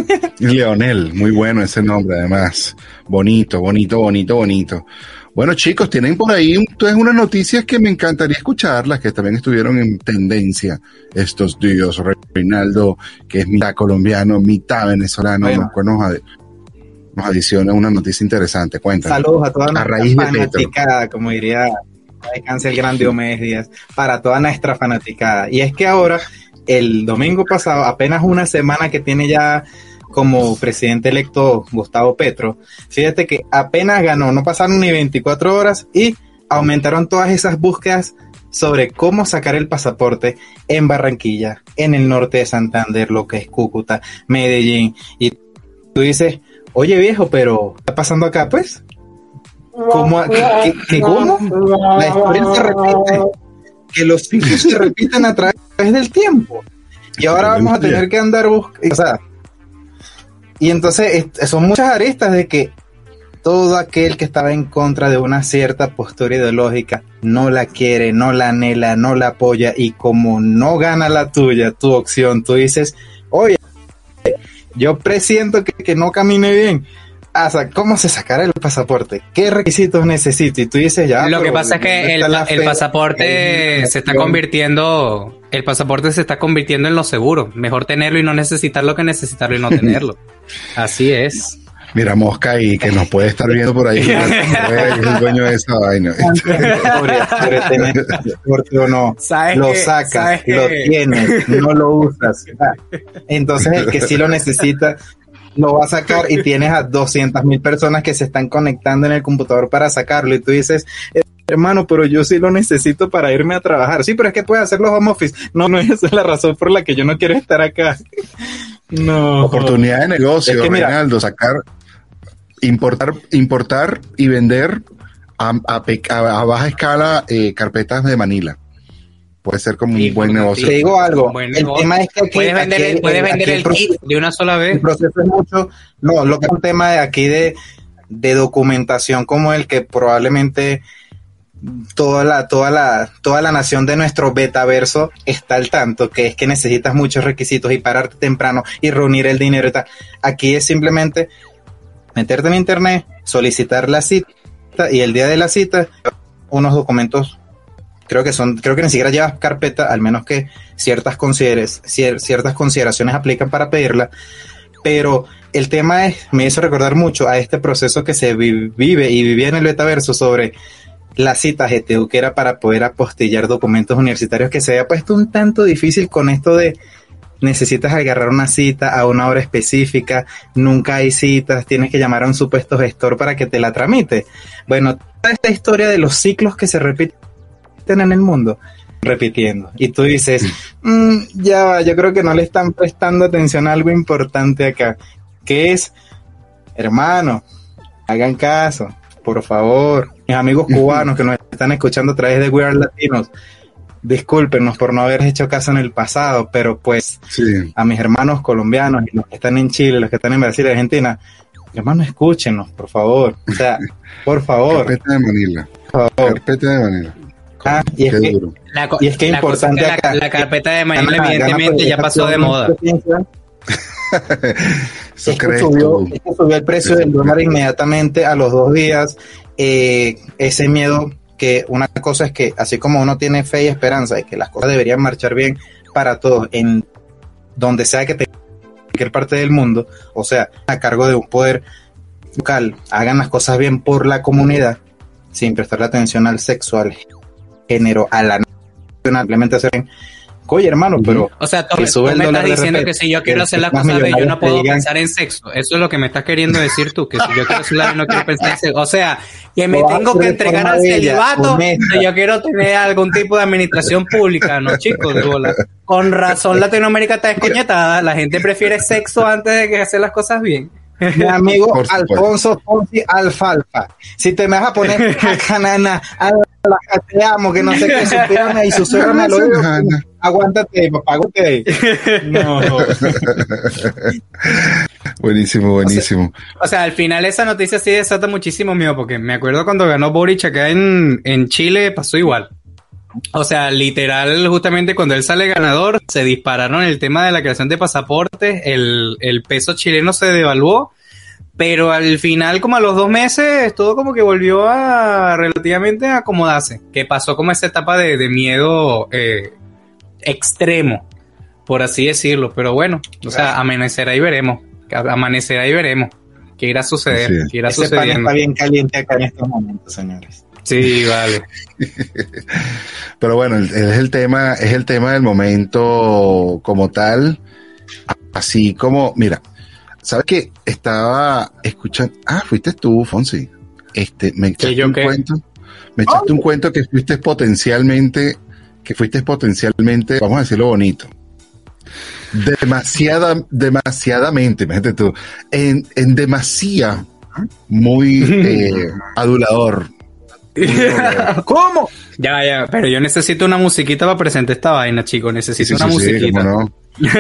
[SPEAKER 2] Leonel, muy bueno ese nombre además. Bonito, bonito, bonito, bonito. Bueno chicos, tienen por ahí ustedes unas noticias que me encantaría escucharlas, que también estuvieron en tendencia estos días. Reinaldo, que es mitad colombiano, mitad venezolano,
[SPEAKER 4] Bueno.
[SPEAKER 2] nos, nos, adiciona una noticia interesante. Cuéntanos.
[SPEAKER 4] Saludos a toda
[SPEAKER 2] A
[SPEAKER 4] nuestra
[SPEAKER 2] de
[SPEAKER 4] fanaticada, como diría descanse el gran Diomedes Díaz, para toda nuestra fanaticada. Y es que ahora, el domingo pasado, apenas una semana que tiene ya como presidente electo Gustavo Petro, fíjate que apenas ganó, no pasaron ni 24 horas y aumentaron todas esas búsquedas sobre cómo sacar el pasaporte en Barranquilla, en el norte de Santander, lo que es Cúcuta, Medellín. Y tú dices, oye viejo, pero ¿qué está pasando acá pues? ¿Cómo? La historia se repite. Que los ciclos se repiten a través del tiempo. Y ahora vamos a tener que andar buscando. O sea, y entonces es- son muchas aristas de que todo aquel que estaba en contra de una cierta postura ideológica no la quiere, no la anhela, no la apoya y como no gana la tuya, tu opción, tú dices, oye, yo presiento que, que no camine bien. Ah, ¿Cómo se sacará el pasaporte? ¿Qué requisitos necesito? Y tú dices ya.
[SPEAKER 3] Lo que pasa es
[SPEAKER 4] ¿dónde
[SPEAKER 3] que el, pasaporte se está convirtiendo, el pasaporte se está convirtiendo en lo seguro. Mejor tenerlo y no necesitarlo que necesitarlo y no tenerlo. Así es.
[SPEAKER 2] Mira, Mosca ahí, que nos puede estar viendo por ahí. es el dueño de esa vaina.
[SPEAKER 4] O no.
[SPEAKER 3] ¿Sabes
[SPEAKER 4] lo sacas, lo tienes, no lo usas. Ah, Entonces el que sí lo necesita lo va a sacar y tienes a 200 mil personas que se están conectando en el computador para sacarlo y tú dices, "Eh, hermano, pero yo sí lo necesito para irme a trabajar. Sí, pero es que puedes hacer los home office. No, no, esa es la razón por la que yo no quiero estar acá. No.
[SPEAKER 2] Oportunidad de negocio,
[SPEAKER 4] Es que mira-
[SPEAKER 2] Reinaldo, sacar, importar, importar y vender a baja escala eh, carpetas de Manila. Puede ser como un buen negocio.
[SPEAKER 4] Te digo algo, el
[SPEAKER 3] negocio.
[SPEAKER 4] tema es que aquí,
[SPEAKER 3] Puedes vender,
[SPEAKER 4] aquí
[SPEAKER 3] el, puedes
[SPEAKER 4] aquí
[SPEAKER 3] vender el
[SPEAKER 4] proceso-
[SPEAKER 3] kit de una sola vez.
[SPEAKER 4] el proceso es mucho, no, lo que es un tema de aquí de, de documentación como el que probablemente toda la, toda la, toda la nación de nuestro betaverso está al tanto, que es que necesitas muchos requisitos y pararte temprano y reunir el dinero y tal. Aquí es simplemente meterte en internet, solicitar la cita y el día de la cita unos documentos creo que son, creo que ni siquiera llevas carpeta, al menos que ciertas consideres, cier- ciertas consideraciones aplican para pedirla, pero el tema es, me hizo recordar mucho a este proceso que se vi- vive y vivía en el betaverso sobre la cita GTU, que era para poder apostillar documentos universitarios, que se había puesto un tanto difícil con esto de necesitas agarrar una cita a una hora específica, nunca hay citas, tienes que llamar a un supuesto gestor para que te la tramite. Bueno, toda esta historia de los ciclos que se repiten en el mundo, repitiendo. Y tú dices, "Mm, ya va, yo creo que no le están prestando atención a algo importante acá, que es, hermano, hagan caso, por favor, mis amigos cubanos que nos están escuchando a través de We Are Latinos, discúlpenos por no haber hecho caso en el pasado, pero pues
[SPEAKER 2] Sí.
[SPEAKER 4] a mis hermanos colombianos los que están en Chile, los que están en Brasil y Argentina, hermanos, escúchenos, por favor. O sea, por favor,
[SPEAKER 2] Carpeta de Manila.
[SPEAKER 4] por favor.
[SPEAKER 2] Carpeta de Manila.
[SPEAKER 4] Ah, y es que-.
[SPEAKER 3] La
[SPEAKER 4] Y es que es importante
[SPEAKER 3] que la-
[SPEAKER 4] acá-
[SPEAKER 3] la, carpeta de
[SPEAKER 4] gana
[SPEAKER 3] evidentemente, ya pasó de moda.
[SPEAKER 2] Eso
[SPEAKER 4] es, que subió,
[SPEAKER 2] tú.
[SPEAKER 4] es que subió el precio del dólar inmediatamente a los dos días. Eh, ese miedo que una cosa es que así como uno tiene fe y esperanza de que las cosas deberían marchar bien para todos en donde sea que te en cualquier parte del mundo, o sea, a cargo de un poder local, hagan las cosas bien por la comunidad, sin prestarle atención al sexo, al género, a la nación, simplemente hacer. Oye, hermano, pero
[SPEAKER 3] O sea, tú, me estás
[SPEAKER 4] de
[SPEAKER 3] diciendo que si yo quiero hacer las
[SPEAKER 4] más
[SPEAKER 3] cosas bien, yo no puedo
[SPEAKER 4] digan-
[SPEAKER 3] pensar en sexo. Eso es lo que me estás queriendo decir tú, que si yo quiero hacer la no quiero pensar en sexo. O sea, que me tengo que
[SPEAKER 4] de
[SPEAKER 3] entregar al celibato si yo quiero tener algún tipo de administración pública, no chicos, de bola. Con razón Latinoamérica está descoñetada, la gente prefiere sexo antes de que hacer las cosas bien.
[SPEAKER 4] Mi amigo. Alfonso Fonsi Alfalfa. Si te me vas a poner a canana, a la te amo, que no sé qué, suspírame y susurrame al oído, aguántate, papá, aguántate. No,
[SPEAKER 2] Buenísimo, buenísimo.
[SPEAKER 3] O sea, al final esa noticia sí desata muchísimo miedo, porque me acuerdo cuando ganó Boric acá en, en Chile, pasó igual. O sea, literal, justamente cuando él sale ganador, se dispararon el tema de la creación de pasaportes, el, el peso chileno se devaluó, pero al final, como a los dos meses, todo como que volvió a relativamente a acomodarse, que pasó como esa etapa de, de miedo eh, extremo, por así decirlo, pero bueno, o sea, amanecerá y veremos, amanecerá y veremos qué irá a suceder, qué irá
[SPEAKER 4] ese pan
[SPEAKER 3] sucediendo.
[SPEAKER 4] está bien caliente acá en estos momentos, señores.
[SPEAKER 3] Sí, vale.
[SPEAKER 2] Pero bueno, es el tema, es el tema del momento como tal. Así como, mira, ¿sabes qué? Estaba escuchando. Ah, fuiste tú, Fonsi. Este, me echaste
[SPEAKER 3] yo
[SPEAKER 2] un
[SPEAKER 3] qué?
[SPEAKER 2] cuento. Me echaste un cuento que fuiste potencialmente, que fuiste potencialmente, vamos a decirlo bonito. Demasiada, demasiadamente, imagínate tú, en, en demasía, muy eh, adulador.
[SPEAKER 4] ¿Cómo?
[SPEAKER 3] Ya, ya, pero yo necesito una musiquita para presentar esta vaina, chicos. Necesito una
[SPEAKER 2] Sí, sí, sí,
[SPEAKER 3] musiquita.
[SPEAKER 2] cómo no. Cómo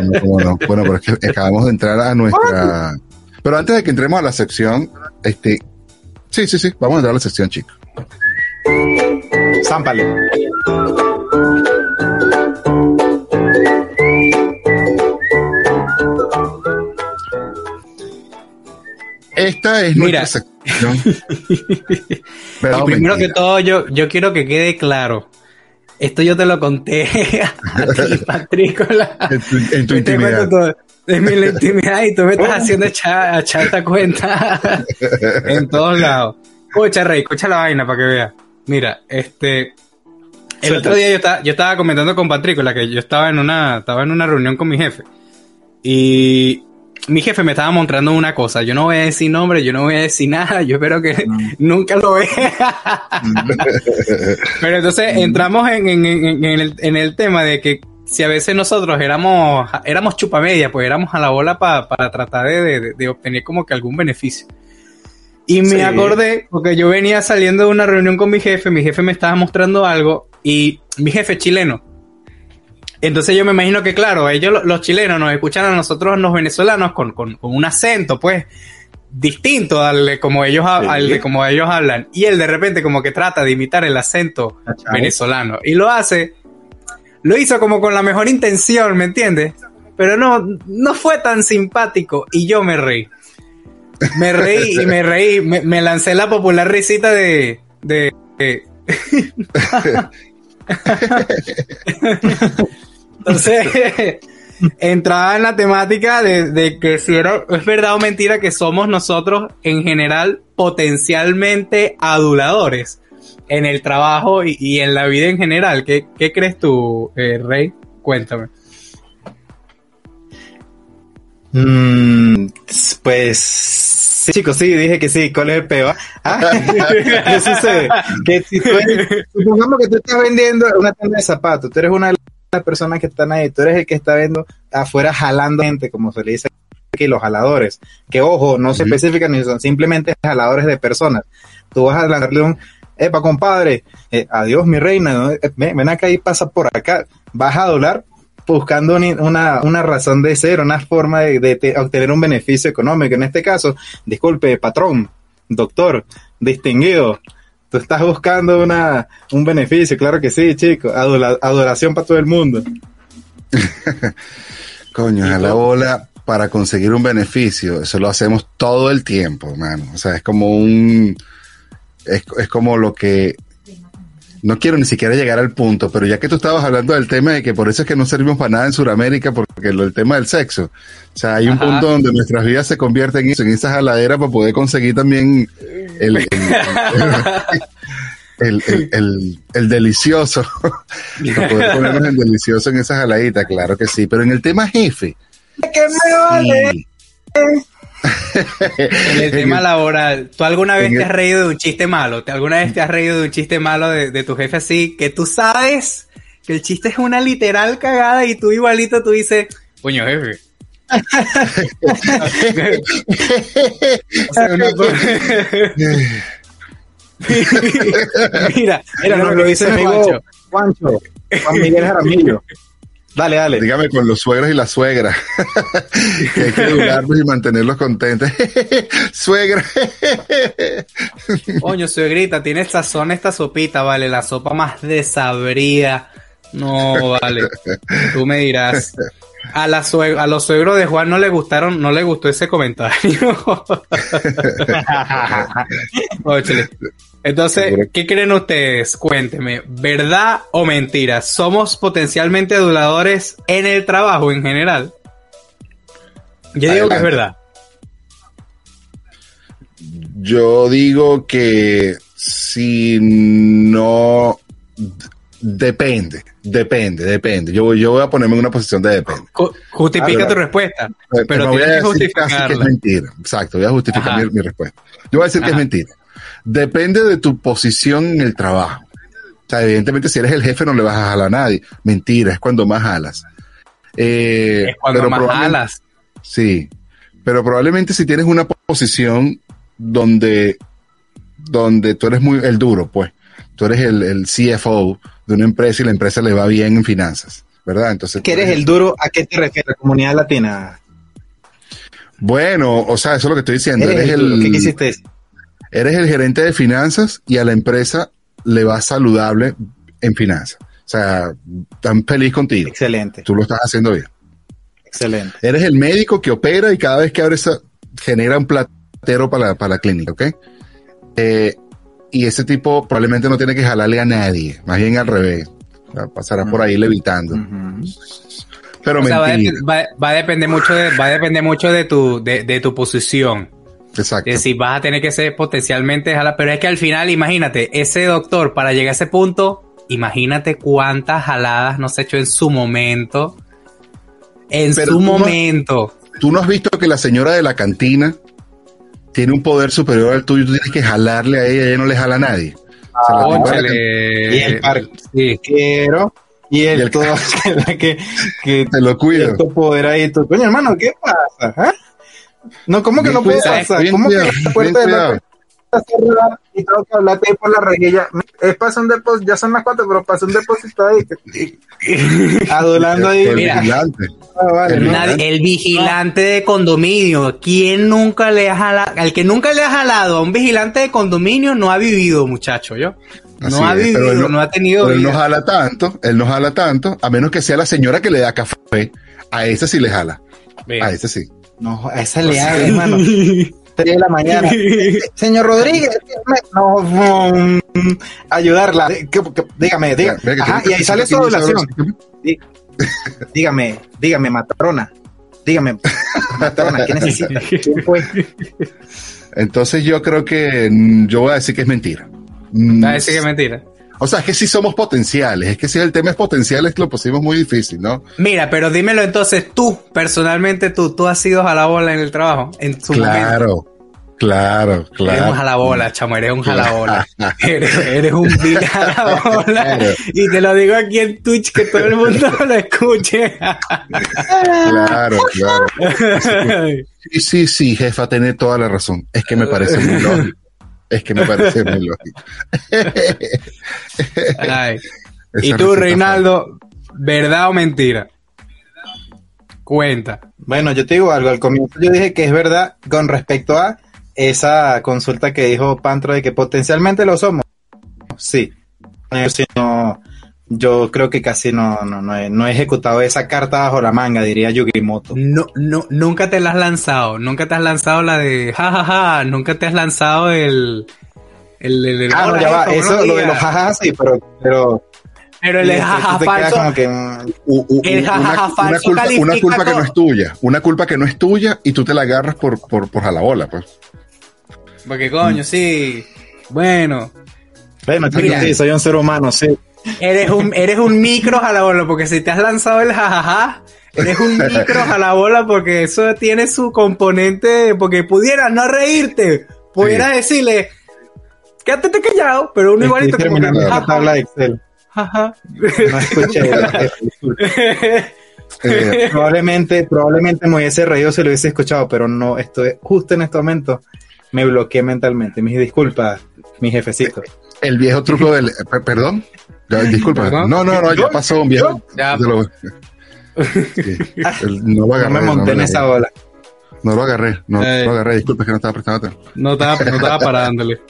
[SPEAKER 2] no, cómo no. Bueno, pero es que acabamos de entrar a nuestra. Pero antes de que entremos a la sección, este. Sí, sí, sí, vamos a entrar a la sección, chicos.
[SPEAKER 4] Zámpale.
[SPEAKER 2] Esta es
[SPEAKER 3] Mira.
[SPEAKER 2] nuestra sección. ¿Verdad,
[SPEAKER 3] Y
[SPEAKER 2] o
[SPEAKER 3] primero que todo, yo, yo quiero que quede claro. Esto yo te lo conté a ti, Patrícola.
[SPEAKER 2] En tu, en intimidad.
[SPEAKER 3] todo. Es mi intimidad y tú me estás haciendo echar, echar esta cuenta en todos lados. Escucha, Rey, escucha la vaina para que veas. Mira, este. El
[SPEAKER 4] Suelta.
[SPEAKER 3] otro día yo estaba, yo estaba comentando con Patrícola que yo estaba en una, estaba en una reunión con mi jefe. Y mi jefe me estaba mostrando una cosa. Yo no voy a decir nombre, yo no voy a decir nada. Yo espero que nunca lo vea. Pero entonces entramos en, en- en- en el, en el tema de que si a veces nosotros éramos, éramos chupamedia, pues éramos a la bola pa- para tratar de, de- de obtener como que algún beneficio. Y me
[SPEAKER 4] Sí.
[SPEAKER 3] acordé, porque yo venía saliendo de una reunión con mi jefe, mi jefe me estaba mostrando algo, y mi jefe chileno. Entonces yo me imagino que, claro, ellos, lo- los chilenos, nos escuchan a nosotros, los venezolanos, con, con- con un acento, pues, distinto al de como ellos, ha- al de como ellos hablan. Y él de repente como que trata de imitar el acento
[SPEAKER 4] Ah,
[SPEAKER 3] venezolano. Y lo hace, lo hizo como con la mejor intención, ¿me entiendes? Pero no, no fue tan simpático y yo me reí. Me reí y me reí, me, me lancé la popular risita de... de, de- Entonces, entraba en la temática de, de que si era, es verdad o mentira que somos nosotros en general potencialmente aduladores en el trabajo y, y en la vida en general. ¿Qué, qué crees tú, eh, Rey? Cuéntame.
[SPEAKER 4] Mm, pues sí, chicos, sí, dije que sí. ¿Cuál es el peo? Ah, yo sí sé que si tú eres- supongamos que tú estás vendiendo una tienda de zapatos, tú eres una de las personas que están ahí, tú eres el que está viendo afuera jalando gente, como se le dice aquí, los jaladores. Que ojo, no se especifican ni son simplemente jaladores de personas. Tú vas a darle un epa, compadre, eh, adiós, mi reina, ¿no? Eh, ven, ven acá y pasa por acá, vas a doblar buscando una, una razón de ser, una forma de, de te- obtener un beneficio económico. En este caso, disculpe, patrón, doctor, distinguido, tú estás buscando una, un beneficio, claro que sí, chico, adoración para todo el mundo.
[SPEAKER 2] Coño, a la bola para conseguir un beneficio. Eso lo hacemos todo el tiempo, mano. O sea, es como un. Es, es como lo que. No quiero ni siquiera llegar al punto, pero ya que tú estabas hablando del tema de que por eso es que no servimos para nada en Sudamérica, porque lo, el tema del sexo. O sea, hay un
[SPEAKER 3] Ajá.
[SPEAKER 2] punto donde nuestras vidas se convierten en eso, en esa jaladera para poder conseguir también el, el, el, el- el- el delicioso. para poder ponernos en delicioso en esa jaladita, claro que sí. Pero en el tema jefe. sí.
[SPEAKER 3] En el tema laboral, ¿tú alguna vez te has reído de un chiste malo? ¿Te- ¿Alguna vez te has reído de un chiste malo de, de tu jefe así? Que tú sabes que el chiste es una literal cagada y tú igualito tú dices, coño jefe. Sea, mira,
[SPEAKER 4] Mira, nos lo dice
[SPEAKER 3] amigo
[SPEAKER 4] amigo Juancho, Juan Miguel Jaramillo. Dale, dale.
[SPEAKER 2] Dígame con los suegros y las suegras. que hay que educarlos y mantenerlos contentos. Suegra.
[SPEAKER 3] Coño, suegrita, tiene sazón esta sopita, vale, la sopa más desabrida. No, vale. Tú me dirás. La a los suegros de Juan no le gustaron, no le gustó ese comentario. Óchale. Entonces, ¿qué creen ustedes? Cuénteme, ¿verdad o mentira? ¿Somos potencialmente aduladores en el trabajo en general? Yo digo que es verdad.
[SPEAKER 2] Yo digo que si no depende, depende, depende. Yo, yo voy a ponerme en una posición de depende.
[SPEAKER 3] Ju- Justifica tu respuesta.
[SPEAKER 2] Eh,
[SPEAKER 3] Pero
[SPEAKER 2] a
[SPEAKER 3] tienes que
[SPEAKER 2] casi que es
[SPEAKER 3] justificarla.
[SPEAKER 2] mentira. Exacto, voy a justificar mi, mi respuesta. Yo voy a decir que es mentira. Depende de tu posición en el trabajo. O sea, evidentemente, si eres el jefe, no le vas a jalar a nadie. Mentira, es cuando más jalas. Eh,
[SPEAKER 3] Es cuando
[SPEAKER 2] pero
[SPEAKER 3] más
[SPEAKER 2] probablemente-
[SPEAKER 3] alas.
[SPEAKER 2] Sí, pero probablemente si tienes una posición donde, donde tú eres muy el duro, pues, tú eres el, el CFO de una empresa y la empresa le va bien en finanzas, ¿verdad? Entonces,
[SPEAKER 4] ¿Qué eres el duro? ¿A qué te refieres? Comunidad latina.
[SPEAKER 2] Bueno, o sea, eso es lo que estoy diciendo.
[SPEAKER 4] ¿Eres
[SPEAKER 2] Eres
[SPEAKER 4] el duro? ¿Qué quisiste decir?
[SPEAKER 2] Eres el gerente de finanzas y a la empresa le va saludable en finanzas. O sea, están feliz contigo.
[SPEAKER 4] Excelente,
[SPEAKER 2] Tú lo estás haciendo bien.
[SPEAKER 4] excelente.
[SPEAKER 2] Eres el médico que opera y cada vez que abre esa, genera un platero para la, para la clínica, ¿ok? Eh, y ese tipo probablemente no tiene que jalarle a nadie, más bien al revés. O sea, pasará por ahí levitando.
[SPEAKER 4] Ujú.
[SPEAKER 2] Pero
[SPEAKER 3] O sea, va a, va a depender mucho de, va a depender mucho de tu, de, de tu posición.
[SPEAKER 2] Exacto.
[SPEAKER 3] Es decir, vas a tener que ser potencialmente jala, pero es que al final, imagínate, ese doctor para llegar a ese punto, imagínate cuántas jaladas nos ha hecho en su momento. En
[SPEAKER 2] Pero
[SPEAKER 3] su
[SPEAKER 2] tú no-
[SPEAKER 3] momento.
[SPEAKER 2] Tú no has visto que la señora de la cantina tiene un poder superior al tuyo, tú tienes que jalarle a ella, ella no le jala a nadie. O sea, la can-
[SPEAKER 3] Cónchale.
[SPEAKER 4] Y el parque.
[SPEAKER 3] Sí.
[SPEAKER 4] Quiero. Y el,
[SPEAKER 2] Y el-
[SPEAKER 4] todo, que, que
[SPEAKER 2] Te lo cuido.
[SPEAKER 4] tu poder ahí. Tu, coño, hermano, ¿qué pasa? ¿Ah? No, ¿cómo que
[SPEAKER 2] Bien
[SPEAKER 4] no puede pasar?
[SPEAKER 2] bien
[SPEAKER 4] ¿Cómo que la puerta
[SPEAKER 2] bien
[SPEAKER 4] de la cerrada y tengo que hablarte ahí por la rejilla? Es para un depósito, ya son las cuatro, pero para un depósito ahí. Adulando ahí.
[SPEAKER 2] El
[SPEAKER 3] Mira.
[SPEAKER 2] vigilante.
[SPEAKER 4] Ah, vale,
[SPEAKER 2] el
[SPEAKER 4] ¿no?
[SPEAKER 3] Nadie- el vigilante de condominio. ¿Quién nunca le ha jalado? El que nunca le ha jalado a un vigilante de condominio no ha vivido, muchacho, yo. No
[SPEAKER 2] Así
[SPEAKER 3] ha
[SPEAKER 2] es, pero
[SPEAKER 3] vivido,
[SPEAKER 2] él
[SPEAKER 3] no, ha tenido
[SPEAKER 2] Pero él no jala tanto, él no jala tanto, a menos que sea la señora que le da café. A ese sí le jala. A ese sí.
[SPEAKER 4] No, a esa le hermano. 3 de la mañana. Señor Rodríguez, no, mm, ayudarla. Eh, ¿qué- qué- dígame, dígame. Ajá, y ahí sale su. Dí- Dígame, dígame, matrona. Dígame, matrona, ¿qué necesita? ¿Quién fue?
[SPEAKER 2] Entonces yo creo que mm, yo voy a decir que es mentira. Mm,
[SPEAKER 3] Va a decir que es mentira.
[SPEAKER 2] O sea, es que sí somos potenciales. Es que si el tema es potencial, es que lo pusimos muy difícil, ¿no?
[SPEAKER 3] Mira, pero dímelo entonces tú, personalmente tú, tú has ido a la bola en el trabajo, en su momento.
[SPEAKER 2] Claro, claro,
[SPEAKER 3] Eres un
[SPEAKER 2] claro.
[SPEAKER 3] jalabola, chamo, eres un
[SPEAKER 2] Claro.
[SPEAKER 3] jalabola. eres, eres un vil jalabola.
[SPEAKER 2] Claro.
[SPEAKER 3] Y te lo digo aquí en Twitch que todo el mundo lo escuche.
[SPEAKER 2] Claro, claro. Sí, sí, sí, jefa, tiene toda la razón. Es que me parece muy lógico. Es que me parece muy lógico.
[SPEAKER 3] Ay. Y tú, Reinaldo, ¿verdad o mentira? Cuenta.
[SPEAKER 4] Bueno, yo te digo algo, al comienzo yo dije que es verdad con respecto a esa consulta que dijo Pantro de que potencialmente lo somos. Sí. Eh, si no, yo creo que casi no, no, no, he, no he ejecutado esa carta bajo la manga, diría Yugimoto.
[SPEAKER 3] No, no, nunca te la has lanzado. Nunca te has lanzado la de jajaja. Nunca te has lanzado el. El, el, el-
[SPEAKER 4] Ah, no, ya va, eso, lo de los jajas sí, pero, pero
[SPEAKER 3] Pero el jajaja falso.
[SPEAKER 4] como que,
[SPEAKER 2] U- u-
[SPEAKER 3] El
[SPEAKER 2] una-
[SPEAKER 3] jajaja
[SPEAKER 2] una,
[SPEAKER 3] falso
[SPEAKER 2] culpa, una
[SPEAKER 3] califica
[SPEAKER 2] culpa que no es tuya, una culpa que no es tuya y tú te la agarras por, por, por jalabola, pues.
[SPEAKER 3] Porque coño, sí. Bueno,
[SPEAKER 4] bueno,
[SPEAKER 3] Mira.
[SPEAKER 4] sí, soy un ser humano, sí.
[SPEAKER 3] Eres un, eres un micro jalabola, porque si te has lanzado el jajaja, eres un micro jalabola porque eso tiene su componente, porque pudieras no reírte, pudieras decirle, quédate callado, pero uno igualito como que,
[SPEAKER 4] terminando la tabla de Excel.
[SPEAKER 3] jaja.
[SPEAKER 4] No escuché.
[SPEAKER 2] Eh,
[SPEAKER 4] probablemente, probablemente me hubiese reído si lo hubiese escuchado, pero no, estoy justo en este momento me bloqueé mentalmente. Mis disculpas, mi jefecito.
[SPEAKER 2] el viejo truco del. eh, per- ¿Perdón? Ya, disculpa. No, no, no, ya pasó un viejo.
[SPEAKER 3] Ya.
[SPEAKER 2] Lo- Sí, el- no lo
[SPEAKER 4] No
[SPEAKER 2] agarré.
[SPEAKER 4] me monté
[SPEAKER 2] no,
[SPEAKER 4] en esa
[SPEAKER 2] agarré.
[SPEAKER 4] ola.
[SPEAKER 2] No lo agarré, no
[SPEAKER 3] Eh.
[SPEAKER 2] lo agarré. Disculpa que no estaba prestando atención.
[SPEAKER 3] No estaba, no estaba parándole.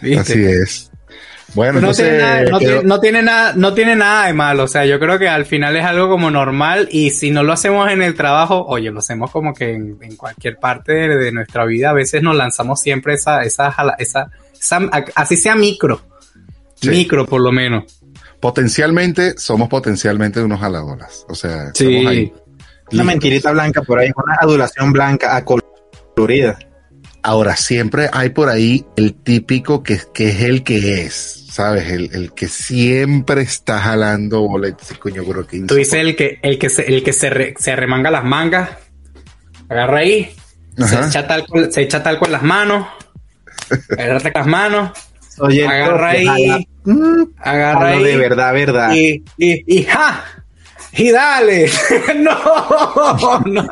[SPEAKER 3] ¿Viste?
[SPEAKER 2] Así es. Bueno,
[SPEAKER 3] no,
[SPEAKER 2] entonces.
[SPEAKER 3] tiene nada, no, tiene, no tiene nada, no tiene nada de malo. O sea, yo creo que al final es algo como normal y si no lo hacemos en el trabajo, oye, lo hacemos como que en, en cualquier parte de, de nuestra vida. A veces nos lanzamos siempre esa, esa, esa, esa- así sea micro,
[SPEAKER 2] Sí.
[SPEAKER 3] micro por lo menos.
[SPEAKER 2] Potencialmente somos potencialmente unos jalabolas. O sea,
[SPEAKER 3] Sí.
[SPEAKER 2] estamos ahí.
[SPEAKER 4] Una mentirita blanca por ahí, una adulación blanca acolorida.
[SPEAKER 2] Ahora, siempre hay por ahí el típico que, que es el que es, ¿sabes? El, el que siempre está jalando boletos. Coño, bro, qué
[SPEAKER 3] Tú dices el que, el que se, el que se, re- se remanga las mangas, agarra ahí, se echa, talco, se echa talco en las manos, agárrate las manos,
[SPEAKER 4] Oye,
[SPEAKER 3] agarra ahí,
[SPEAKER 4] Mm,
[SPEAKER 3] agarra ahí.
[SPEAKER 4] de verdad, verdad.
[SPEAKER 3] y, y, y ¡ja! Y dale. no, no.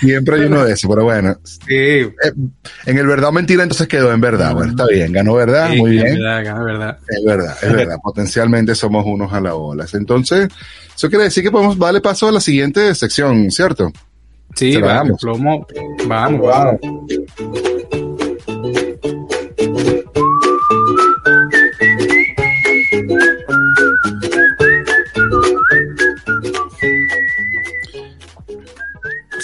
[SPEAKER 2] Siempre hay uno de esos, pero bueno.
[SPEAKER 3] sí.
[SPEAKER 2] Eh, en el verdad o mentira, entonces quedó en verdad. Bueno, está bien, ganó verdad,
[SPEAKER 3] Sí,
[SPEAKER 2] muy
[SPEAKER 3] es
[SPEAKER 2] bien.
[SPEAKER 3] verdad, es verdad.
[SPEAKER 2] Es verdad, es verdad. Potencialmente somos unos jalabolas. Entonces, eso quiere decir que podemos darle paso a la siguiente sección, ¿cierto?
[SPEAKER 3] Sí,
[SPEAKER 2] la
[SPEAKER 3] vamos, plomo. Vamos,
[SPEAKER 4] Wow.
[SPEAKER 3] vamos.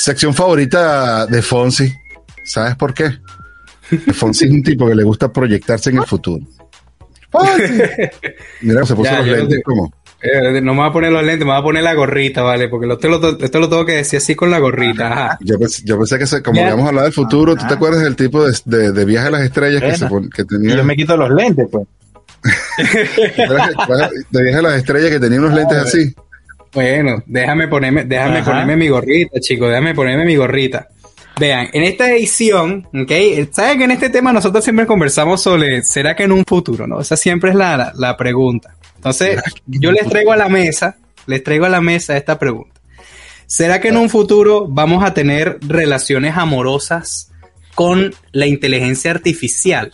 [SPEAKER 2] Sección favorita de Fonsi. ¿Sabes por qué? Fonsi es un tipo que le gusta proyectarse en el futuro. Fonsi. Mira, se puso
[SPEAKER 3] Ya,
[SPEAKER 2] los
[SPEAKER 3] no
[SPEAKER 2] lentes
[SPEAKER 3] sé.
[SPEAKER 2] como.
[SPEAKER 3] Eh, no me voy a poner los lentes, me voy a poner la gorrita, ¿vale? Porque esto lo, esto lo tengo que decir así con la gorrita. Ajá.
[SPEAKER 2] Yo, pens- yo pensé que se- como a hablar del futuro, ¿tú te
[SPEAKER 4] Ajá.
[SPEAKER 2] acuerdas del tipo de, de, de viaje a las estrellas que, se pon- que
[SPEAKER 4] Y
[SPEAKER 2] tenía?
[SPEAKER 4] yo me quito los lentes, pues.
[SPEAKER 2] De viaje a las estrellas que tenía unos lentes así.
[SPEAKER 3] Bueno, déjame ponerme, déjame
[SPEAKER 4] Ajá.
[SPEAKER 3] ponerme mi gorrita, chicos, déjame ponerme mi gorrita. Vean, en esta edición, ¿ok? Saben que en este tema nosotros siempre conversamos sobre, ¿será que en un futuro, no? Esa siempre es la, la, la pregunta. Entonces, yo les traigo a la mesa, les traigo a la mesa esta pregunta. ¿Será que en un futuro vamos a tener relaciones amorosas con la inteligencia artificial?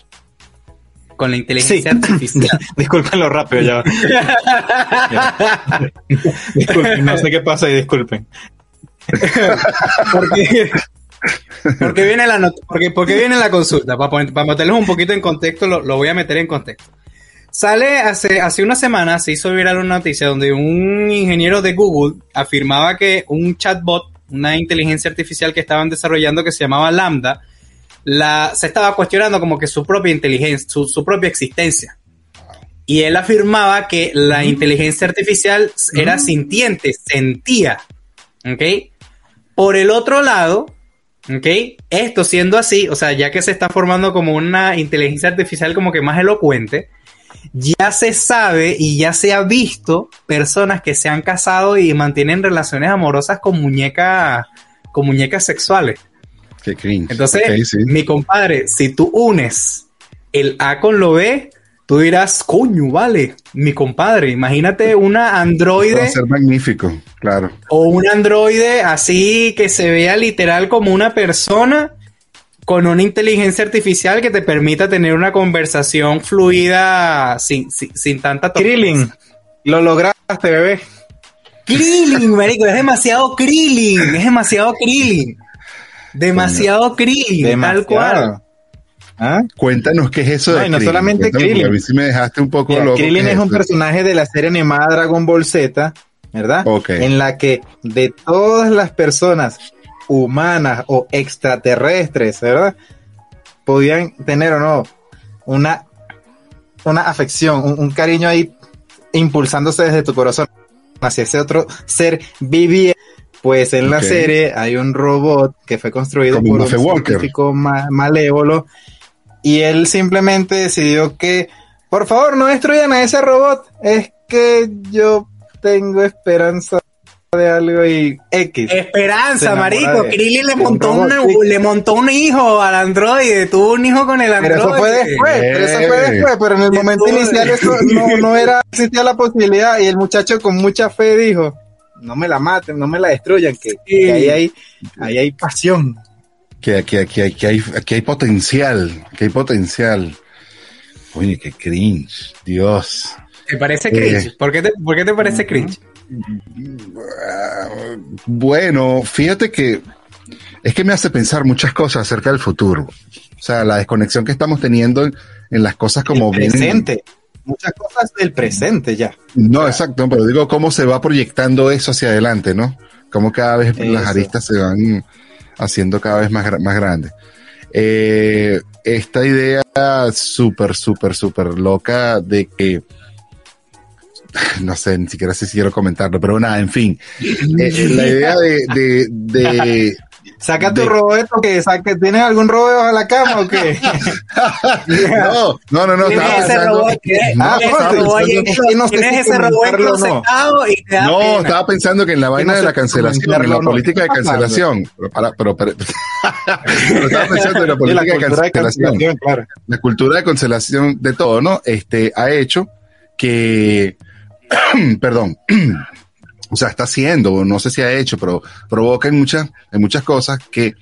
[SPEAKER 3] Con la inteligencia
[SPEAKER 4] Sí.
[SPEAKER 3] artificial.
[SPEAKER 4] Disculpen lo rápido, ya. Ya. disculpen, no sé qué pasa y disculpen.
[SPEAKER 3] porque, porque viene la porque, porque viene la consulta. Para, poner- para meterlos un poquito en contexto, lo, lo voy a meter en contexto. Sale hace, hace una semana, se hizo viral una noticia donde un ingeniero de Google afirmaba que un chatbot, una inteligencia artificial que estaban desarrollando que se llamaba Lambda, la, se estaba cuestionando como que su propia inteligencia, su, su propia existencia. Y él afirmaba que la inteligencia artificial era sintiente, sentía. ¿Ok? Por el otro lado, ¿ok? Esto siendo así, o sea, ya que se está formando como una inteligencia artificial como que más elocuente, ya se sabe y ya se ha visto personas que se han casado y mantienen relaciones amorosas con muñecas, con muñecas sexuales.
[SPEAKER 2] Qué cringe.
[SPEAKER 3] Entonces,
[SPEAKER 2] sí.
[SPEAKER 3] mi compadre, si tú unes el A con lo B, tú dirás, coño, vale, mi compadre, imagínate una
[SPEAKER 2] Va a
[SPEAKER 3] androide
[SPEAKER 2] ser magnífico, claro.
[SPEAKER 3] o un androide así que se vea literal como una persona con una inteligencia artificial que te permita tener una conversación fluida sin, sin, sin tanta.
[SPEAKER 4] Krillin, lo lograste, bebé.
[SPEAKER 3] Krillin, marico, es demasiado Krillin, es demasiado Krillin. Demasiado Krillin, tal
[SPEAKER 4] Demasiado.
[SPEAKER 3] cual.
[SPEAKER 4] ¿Ah?
[SPEAKER 2] Cuéntanos qué es eso
[SPEAKER 4] No,
[SPEAKER 2] de
[SPEAKER 4] no
[SPEAKER 2] Krillin.
[SPEAKER 4] solamente Krillin.
[SPEAKER 2] A mí sí me dejaste un poco
[SPEAKER 4] Mira,
[SPEAKER 2] loco.
[SPEAKER 4] Krillin
[SPEAKER 2] ¿qué
[SPEAKER 4] es un personaje de la serie animada Dragon Ball Z, ¿verdad?
[SPEAKER 2] Ok.
[SPEAKER 4] En la que de todas las personas humanas o extraterrestres, ¿verdad? Podían tener o no una, una afección, un, un cariño ahí impulsándose desde tu corazón hacia ese otro ser viviente. Pues en la serie hay un robot que fue construido
[SPEAKER 2] Como
[SPEAKER 4] por un científico ma- malévolo y él simplemente decidió que, por favor, no destruyan a ese robot, es que yo tengo esperanza de algo y X.
[SPEAKER 3] Esperanza, marico. Krillin le montó, un, le montó un hijo al androide, tuvo un hijo con el
[SPEAKER 4] Pero
[SPEAKER 3] androide.
[SPEAKER 4] eso fue después, pero eso fue después, pero en el momento inicial eso no, no era, existía la posibilidad y el muchacho con mucha fe dijo, no me la maten, no me la destruyan, que, que ahí, hay, ahí hay pasión.
[SPEAKER 2] Que aquí, aquí, aquí, hay, aquí hay potencial. Que hay potencial. Oye, qué cringe. Dios.
[SPEAKER 3] ¿Te parece
[SPEAKER 2] Eh.
[SPEAKER 3] cringe? ¿Por, qué te, ¿Por qué te parece cringe?
[SPEAKER 2] Bueno, fíjate que es que me hace pensar muchas cosas acerca del futuro. O sea, la desconexión que estamos teniendo en, en las cosas como
[SPEAKER 4] el
[SPEAKER 2] vienen-
[SPEAKER 4] presente. Muchas cosas del presente ya.
[SPEAKER 2] No, exacto, pero digo cómo se va proyectando eso hacia adelante, ¿no? Cómo cada vez las aristas se van haciendo cada vez más, más grandes. Eh, esta idea súper, súper, súper loca de que, no sé, ni siquiera sé si quiero comentarlo, pero nada, en fin, Eh, la idea de, de, de-
[SPEAKER 4] Saca tu
[SPEAKER 2] De-
[SPEAKER 4] roboto que saque, ¿tienes algún robot bajo la cama o qué?
[SPEAKER 2] no, no, no, no,
[SPEAKER 3] ¿Tienes
[SPEAKER 2] estaba
[SPEAKER 3] ese robot? ¿Tienes-
[SPEAKER 2] no,
[SPEAKER 3] tienes
[SPEAKER 4] no,
[SPEAKER 3] ese robot enclosetado y te da
[SPEAKER 2] No,
[SPEAKER 3] pena.
[SPEAKER 2] estaba pensando que en la vaina
[SPEAKER 4] no
[SPEAKER 2] de la cancelación, en la
[SPEAKER 4] no.
[SPEAKER 2] política de cancelación. Pero, para, pero, pero- pero estaba pensando en la política de
[SPEAKER 4] cultura de
[SPEAKER 2] cancelación.
[SPEAKER 4] cancelación, claro.
[SPEAKER 2] La cultura de cancelación de todo, ¿no? Este ha hecho que, perdón, o sea, está haciendo, no sé si ha hecho, pero provoca en muchas, en muchas cosas que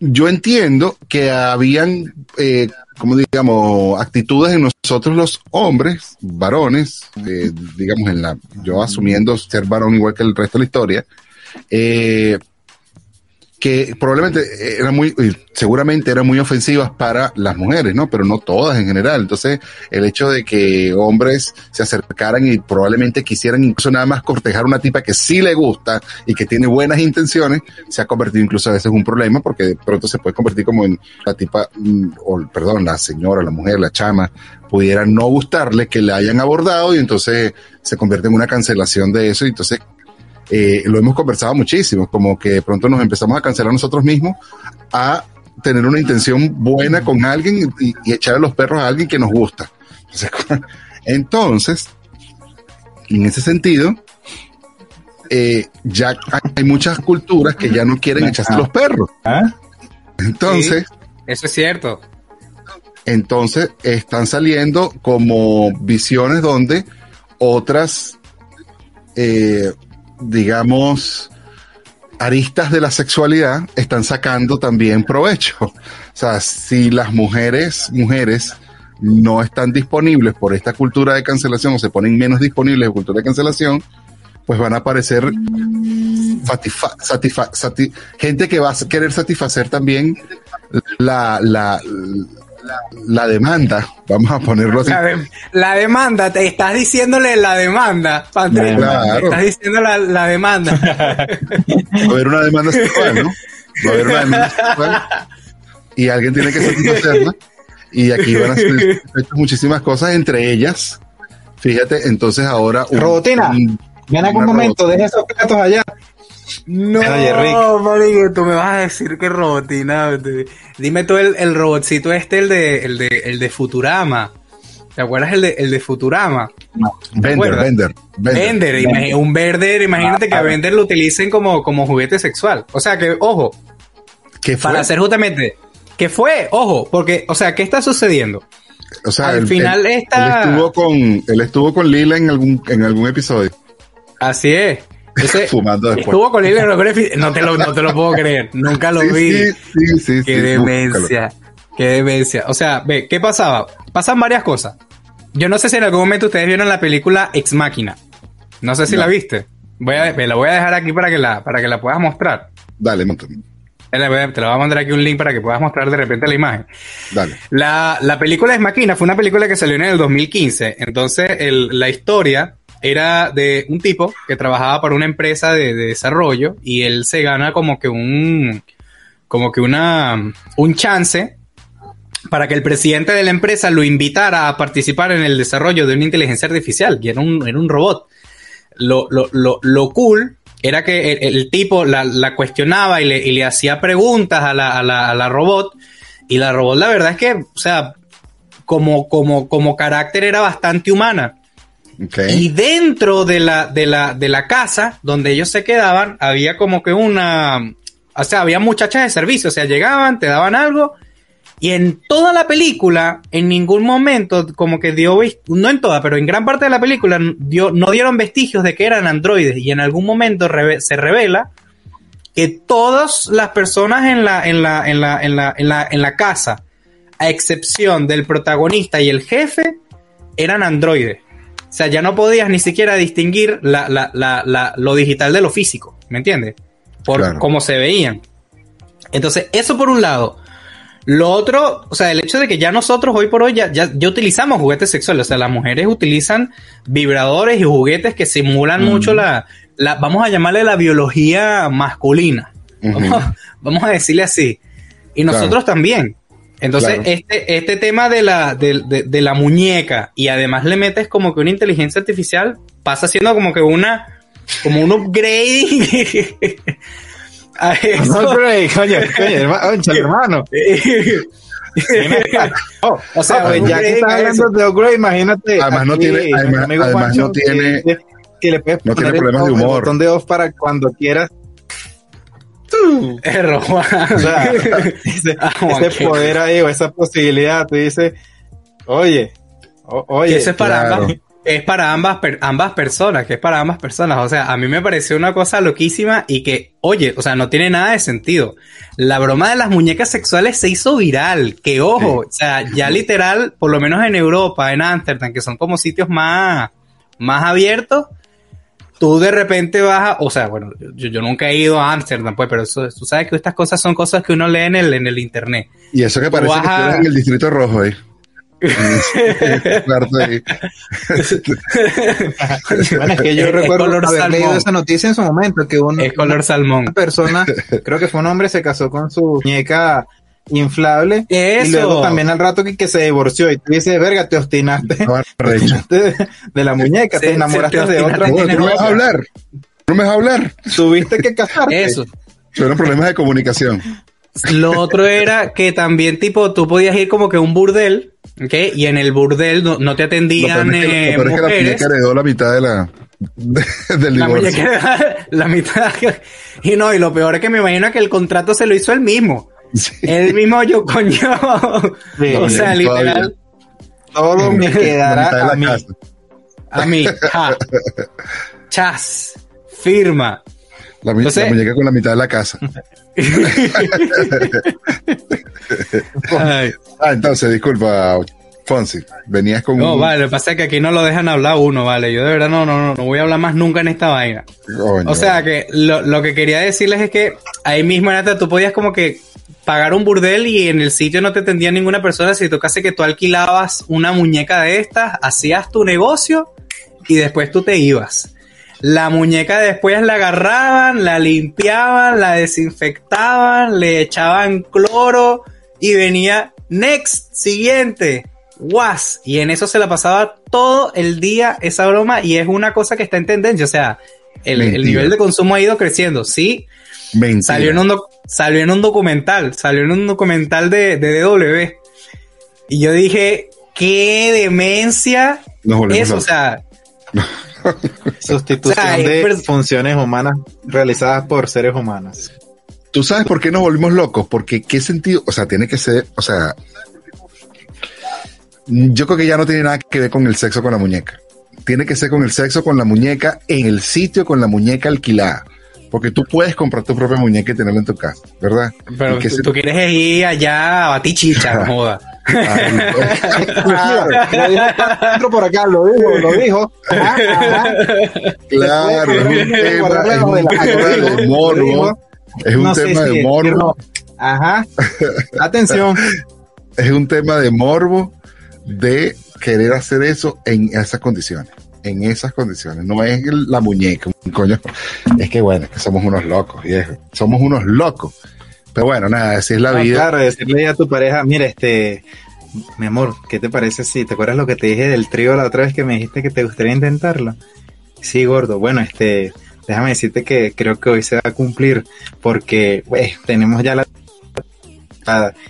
[SPEAKER 2] yo entiendo que habían, eh, como digamos, actitudes en nosotros los hombres, varones, eh, digamos, en la, yo asumiendo ser varón igual que el resto de la historia, eh, que probablemente eran muy, seguramente eran muy ofensivas para las mujeres, ¿no? Pero no todas en general. Entonces, el hecho de que hombres se acercaran y probablemente quisieran incluso nada más cortejar a una tipa que sí le gusta y que tiene buenas intenciones, se ha convertido incluso a veces en un problema porque de pronto se puede convertir como en la tipa, mm, o perdón, la señora, la mujer, la chama, pudiera no gustarle que le hayan abordado y entonces se convierte en una cancelación de eso y entonces eh, lo hemos conversado muchísimo, como que de pronto nos empezamos a cancelar nosotros mismos a tener una intención buena con alguien y, y echar a los perros a alguien que nos gusta. Entonces, en ese sentido, eh, ya hay muchas culturas que ya no quieren echarse a los perros.
[SPEAKER 4] ¿Ah?
[SPEAKER 2] Entonces,
[SPEAKER 3] Eso es cierto.
[SPEAKER 2] entonces están saliendo como visiones donde otras, eh, digamos, aristas de la sexualidad están sacando también provecho. O sea, si las mujeres, mujeres no están disponibles por esta cultura de cancelación o se ponen menos disponibles de cultura de cancelación, pues van a aparecer gente que va a querer satisfacer también la, la, la demanda, vamos a ponerlo así.
[SPEAKER 3] La, de- la demanda, te estás diciéndole la demanda, Patrick.
[SPEAKER 2] Claro.
[SPEAKER 3] Estás diciendo la, la demanda.
[SPEAKER 2] Va a haber una demanda sexual, ¿no? Va a haber una demanda sexual y alguien tiene que satisfacerla. Y aquí van a ser muchísimas cosas, entre ellas, fíjate, entonces ahora... un-
[SPEAKER 4] Robotina,
[SPEAKER 2] un-
[SPEAKER 4] Ven acá un momento, deja esos platos allá.
[SPEAKER 3] No, marico, tú me vas a decir que robotina. Dime tú el, el robotcito este, el de, el de, el de Futurama. ¿Te acuerdas el de, el de Futurama?
[SPEAKER 2] Bender,
[SPEAKER 3] acuerdas?
[SPEAKER 2] Bender, Bender.
[SPEAKER 3] Bender, un Bender, imagínate que a Bender lo utilicen como, como juguete sexual. O sea que, ojo,
[SPEAKER 2] ¿Qué fue?
[SPEAKER 3] para hacer justamente, ¿qué fue? Ojo, porque, o sea, ¿qué está sucediendo?
[SPEAKER 2] O sea,
[SPEAKER 3] al
[SPEAKER 2] él-
[SPEAKER 3] final
[SPEAKER 2] él-
[SPEAKER 3] esta-
[SPEAKER 2] él estuvo con él estuvo con Lila en algún en algún episodio.
[SPEAKER 3] Así es. Ese-
[SPEAKER 2] Fumando después.
[SPEAKER 3] Estuvo con Lilian no te lo, no te lo puedo creer, nunca lo
[SPEAKER 2] Sí,
[SPEAKER 3] vi.
[SPEAKER 2] sí, sí, sí,
[SPEAKER 3] Qué demencia, qué demencia. O sea, ve, ¿qué pasaba? Pasan varias cosas. Yo no sé si en algún momento ustedes vieron la película Ex Máquina. No sé si
[SPEAKER 2] No.
[SPEAKER 3] la viste. Voy a, me la voy a dejar aquí para que la, para que la puedas mostrar.
[SPEAKER 2] Dale, monta-
[SPEAKER 3] Te la voy a- mandar aquí un link para que puedas mostrar de repente la imagen.
[SPEAKER 2] dale.
[SPEAKER 3] La, la película es Máquina fue una película que salió en el 2015. Entonces, el- la historia era de un tipo que trabajaba para una empresa de, de desarrollo y él se gana como que un, como que una, un chance para que el presidente de la empresa lo invitara a participar en el desarrollo de una inteligencia artificial, y era un, era un robot. Lo, lo, lo, lo cool era que el, tipo la, la cuestionaba y le, le hacía preguntas a la, a, la, a la robot, y la robot la verdad es que, o sea, como, como, como carácter era bastante humana. Y dentro de la, de la, de la casa donde ellos se quedaban, había como que una, o sea, había muchachas de servicio, o sea, llegaban, te daban algo, y en toda la película, en ningún momento, como que dio, no en toda, pero en gran parte de la película, dio, no dieron vestigios de que eran androides, y en algún momento se revela que todas las personas en la, en la, en la, en la, en la, en la casa, a excepción del protagonista y el jefe, eran androides. O sea, ya no podías ni siquiera distinguir la, la, la, la- lo digital de lo físico, ¿me entiendes? Por
[SPEAKER 2] Claro.
[SPEAKER 3] cómo se veían. Entonces, eso por un lado. Lo otro, o sea, el hecho de que ya nosotros hoy por hoy ya, ya, ya utilizamos juguetes sexuales, o sea, las mujeres utilizan vibradores y juguetes que simulan mucho la, la, vamos a llamarle la biología masculina. Vamos a decirle así. Y nosotros también. Entonces,
[SPEAKER 2] Claro.
[SPEAKER 3] este, este tema de la, de, de- de la muñeca y además le metes como que una inteligencia artificial pasa siendo como que una, como un upgrade a eso.
[SPEAKER 4] No, Grey, coño, coño, hermano. Oh,
[SPEAKER 3] O sea,
[SPEAKER 4] pues,
[SPEAKER 3] un
[SPEAKER 4] ya que
[SPEAKER 3] upgrade
[SPEAKER 4] estás hablando de upgrade, imagínate.
[SPEAKER 2] Además no tiene- además- además
[SPEAKER 4] Juancho,
[SPEAKER 2] no tiene-
[SPEAKER 4] que, que le puedes
[SPEAKER 2] no tiene
[SPEAKER 4] poner el
[SPEAKER 2] problemas de
[SPEAKER 4] botón- el
[SPEAKER 2] humor.
[SPEAKER 4] botón de off para cuando quieras.
[SPEAKER 3] Juan.
[SPEAKER 4] O sea, ese,
[SPEAKER 3] Ah,
[SPEAKER 4] ese poder ahí o esa posibilidad, tú dices, oye, o- oye,
[SPEAKER 3] eso es para
[SPEAKER 2] claro.
[SPEAKER 3] ambas, es para ambas, per- ambas personas, que es para ambas personas. O sea, a mí me pareció una cosa loquísima y que, oye, o sea, no tiene nada de sentido. La broma de las muñecas sexuales se hizo viral, que ojo, o sea, ya literal, por lo menos en Europa, en Ámsterdam, que son como sitios más, más abiertos, tú de repente vas a, o sea, bueno, yo, yo nunca he ido a Ámsterdam, pues, pero eso, tú sabes que estas cosas son cosas que uno lee en el, en el internet.
[SPEAKER 2] Y eso que parece que
[SPEAKER 3] Baja-
[SPEAKER 2] estuvieron en el distrito rojo ahí.
[SPEAKER 4] Bueno, es que yo
[SPEAKER 3] Es- es
[SPEAKER 4] recuerdo
[SPEAKER 3] color
[SPEAKER 4] haber leído
[SPEAKER 3] salmón.
[SPEAKER 4] esa noticia en su momento, que
[SPEAKER 3] Es color salmón.
[SPEAKER 4] una persona, creo que fue un hombre, se casó con su muñeca inflable
[SPEAKER 3] Eso.
[SPEAKER 4] y luego también al rato que, que se divorció y tú dices, verga, te obstinaste
[SPEAKER 2] Estaba recho.
[SPEAKER 4] de, de la muñeca,
[SPEAKER 3] Se-
[SPEAKER 4] te enamoraste
[SPEAKER 3] te
[SPEAKER 4] de
[SPEAKER 3] obstinaste.
[SPEAKER 4] otra.
[SPEAKER 2] Tú no me vas a hablar. No me vas a hablar.
[SPEAKER 4] Tuviste que casarte.
[SPEAKER 3] Eso.
[SPEAKER 2] Tuvieron problemas de comunicación.
[SPEAKER 3] Lo otro era que también, tipo, tú podías ir como que a un burdel, ¿ok? Y en el burdel no, no te
[SPEAKER 2] Lo
[SPEAKER 3] atendían
[SPEAKER 2] peor es que,
[SPEAKER 3] eh,
[SPEAKER 2] lo peor es que la
[SPEAKER 3] mujeres.
[SPEAKER 2] muñeca heredó la mitad de la, de- del
[SPEAKER 3] La
[SPEAKER 2] divorcio.
[SPEAKER 3] muñeca, la mitad. Y no, y lo peor es que me imagino que el contrato se lo hizo él mismo.
[SPEAKER 2] Sí.
[SPEAKER 3] Él mismo yo, coño.
[SPEAKER 4] Sí,
[SPEAKER 3] o sea, literal,
[SPEAKER 4] Todo me quedará a mí.
[SPEAKER 2] casa.
[SPEAKER 3] a mí. ja. Chas. Firma.
[SPEAKER 2] La,
[SPEAKER 3] Entonces-
[SPEAKER 2] la muñeca con la mitad de la casa. Ah, entonces, disculpa, Fonsi. Venías con
[SPEAKER 3] No,
[SPEAKER 2] un...
[SPEAKER 3] vale, lo que pasa es que aquí no lo dejan hablar uno, vale. Yo de verdad no, no, no, no voy a hablar más nunca en esta vaina.
[SPEAKER 2] Coño,
[SPEAKER 3] O sea que lo, lo que quería decirles es que ahí mismo, Nata, tú podías como que pagar un burdel y en el sitio no te atendía ninguna persona. Si tocase que tú alquilabas una muñeca de estas, hacías tu negocio y después tú te ibas. La muñeca después la agarraban, la limpiaban, la desinfectaban, le echaban cloro y venía next, siguiente, was. Y en eso se la pasaba todo el día esa broma y es una cosa que está en tendencia. O sea, el, el nivel de consumo ha ido creciendo, sí.
[SPEAKER 2] Mentira.
[SPEAKER 3] Salió en un, salió en un documental, salió en un documental de, de DW. Y yo dije, qué demencia
[SPEAKER 2] Nos
[SPEAKER 3] eso, o sea,
[SPEAKER 4] Sustitución
[SPEAKER 3] O sea,
[SPEAKER 4] de
[SPEAKER 3] es-
[SPEAKER 4] funciones humanas realizadas por seres humanos.
[SPEAKER 2] ¿Tú sabes por qué nos volvimos locos? Porque qué sentido, o sea, tiene que ser, o sea, yo creo que ya no tiene nada que ver con el sexo con la muñeca. tiene que ser con el sexo con la muñeca en el sitio con la muñeca alquilada. Porque tú puedes comprar tu propia muñeca y tenerla en tu casa, ¿verdad?
[SPEAKER 3] Pero tú,
[SPEAKER 2] se-
[SPEAKER 3] tú quieres ir allá a batir chicha, no joda.
[SPEAKER 2] Ay,
[SPEAKER 4] Ah, lo dijo por acá, lo dijo, lo dijo.
[SPEAKER 2] Claro, es un tema, es un tema de morbo. Es un
[SPEAKER 4] No
[SPEAKER 2] tema
[SPEAKER 4] si
[SPEAKER 2] de morbo.
[SPEAKER 4] Ajá. Atención.
[SPEAKER 2] es un tema de morbo de querer hacer eso en esas condiciones. En esas condiciones. No es la muñeca, coño. Es que bueno, es que somos unos locos, viejo. Somos unos locos. Pero bueno, nada, así es la vida.
[SPEAKER 4] Claro, decirle a tu pareja, mira, este, mi amor, ¿qué te parece si te acuerdas lo que te dije del trío la otra vez que me dijiste que te gustaría intentarlo? Sí, gordo. Bueno, este, déjame decirte que creo que hoy se va a cumplir porque pues, tenemos ya la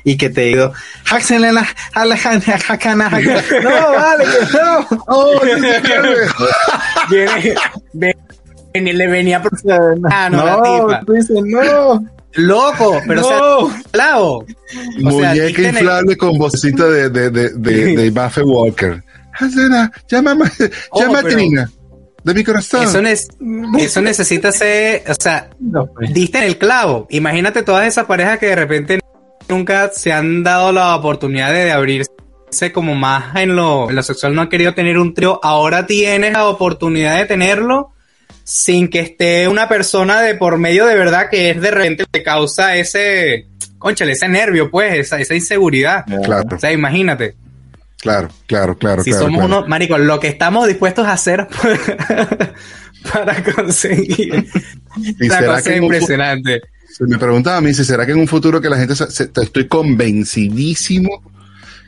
[SPEAKER 4] y que te digo, "Háxenle la- a jana- jacana, jacana". No, vale, que no.
[SPEAKER 2] Oh.
[SPEAKER 3] Viene, le venía por Ah, no, la
[SPEAKER 4] no,
[SPEAKER 3] tipa.
[SPEAKER 4] tú dices, no,
[SPEAKER 3] loco, pero
[SPEAKER 4] no.
[SPEAKER 3] claro. O sea,
[SPEAKER 2] Muñeca
[SPEAKER 3] en el-
[SPEAKER 2] inflable con vocecita de, de, de, de, de Buffett Walker. Hazana, llama, a-
[SPEAKER 3] Oh,
[SPEAKER 2] llama a
[SPEAKER 3] pero-
[SPEAKER 2] Trina. De mi corazón.
[SPEAKER 3] Eso, nes- eso necesita ser, o sea,
[SPEAKER 4] No, pues.
[SPEAKER 3] diste en el clavo. Imagínate todas esas parejas que de repente nunca se han dado la oportunidad de abrirse como más en lo, en lo sexual, no han querido tener un trío. Ahora tienes la oportunidad de tenerlo sin que esté una persona de por medio de verdad que es de repente te causa ese, conchale, ese nervio, pues, esa, esa inseguridad.
[SPEAKER 2] Claro,
[SPEAKER 3] O sea, imagínate.
[SPEAKER 2] claro, claro, claro.
[SPEAKER 3] si
[SPEAKER 2] claro,
[SPEAKER 3] somos
[SPEAKER 2] claro.
[SPEAKER 3] unos, marico, lo que estamos dispuestos a hacer para conseguir
[SPEAKER 2] ¿Y
[SPEAKER 3] una
[SPEAKER 2] será
[SPEAKER 3] cosa
[SPEAKER 2] que en un fu-
[SPEAKER 3] impresionante.
[SPEAKER 2] Se me preguntaba a mí si será que en un futuro que la gente, se- estoy convencidísimo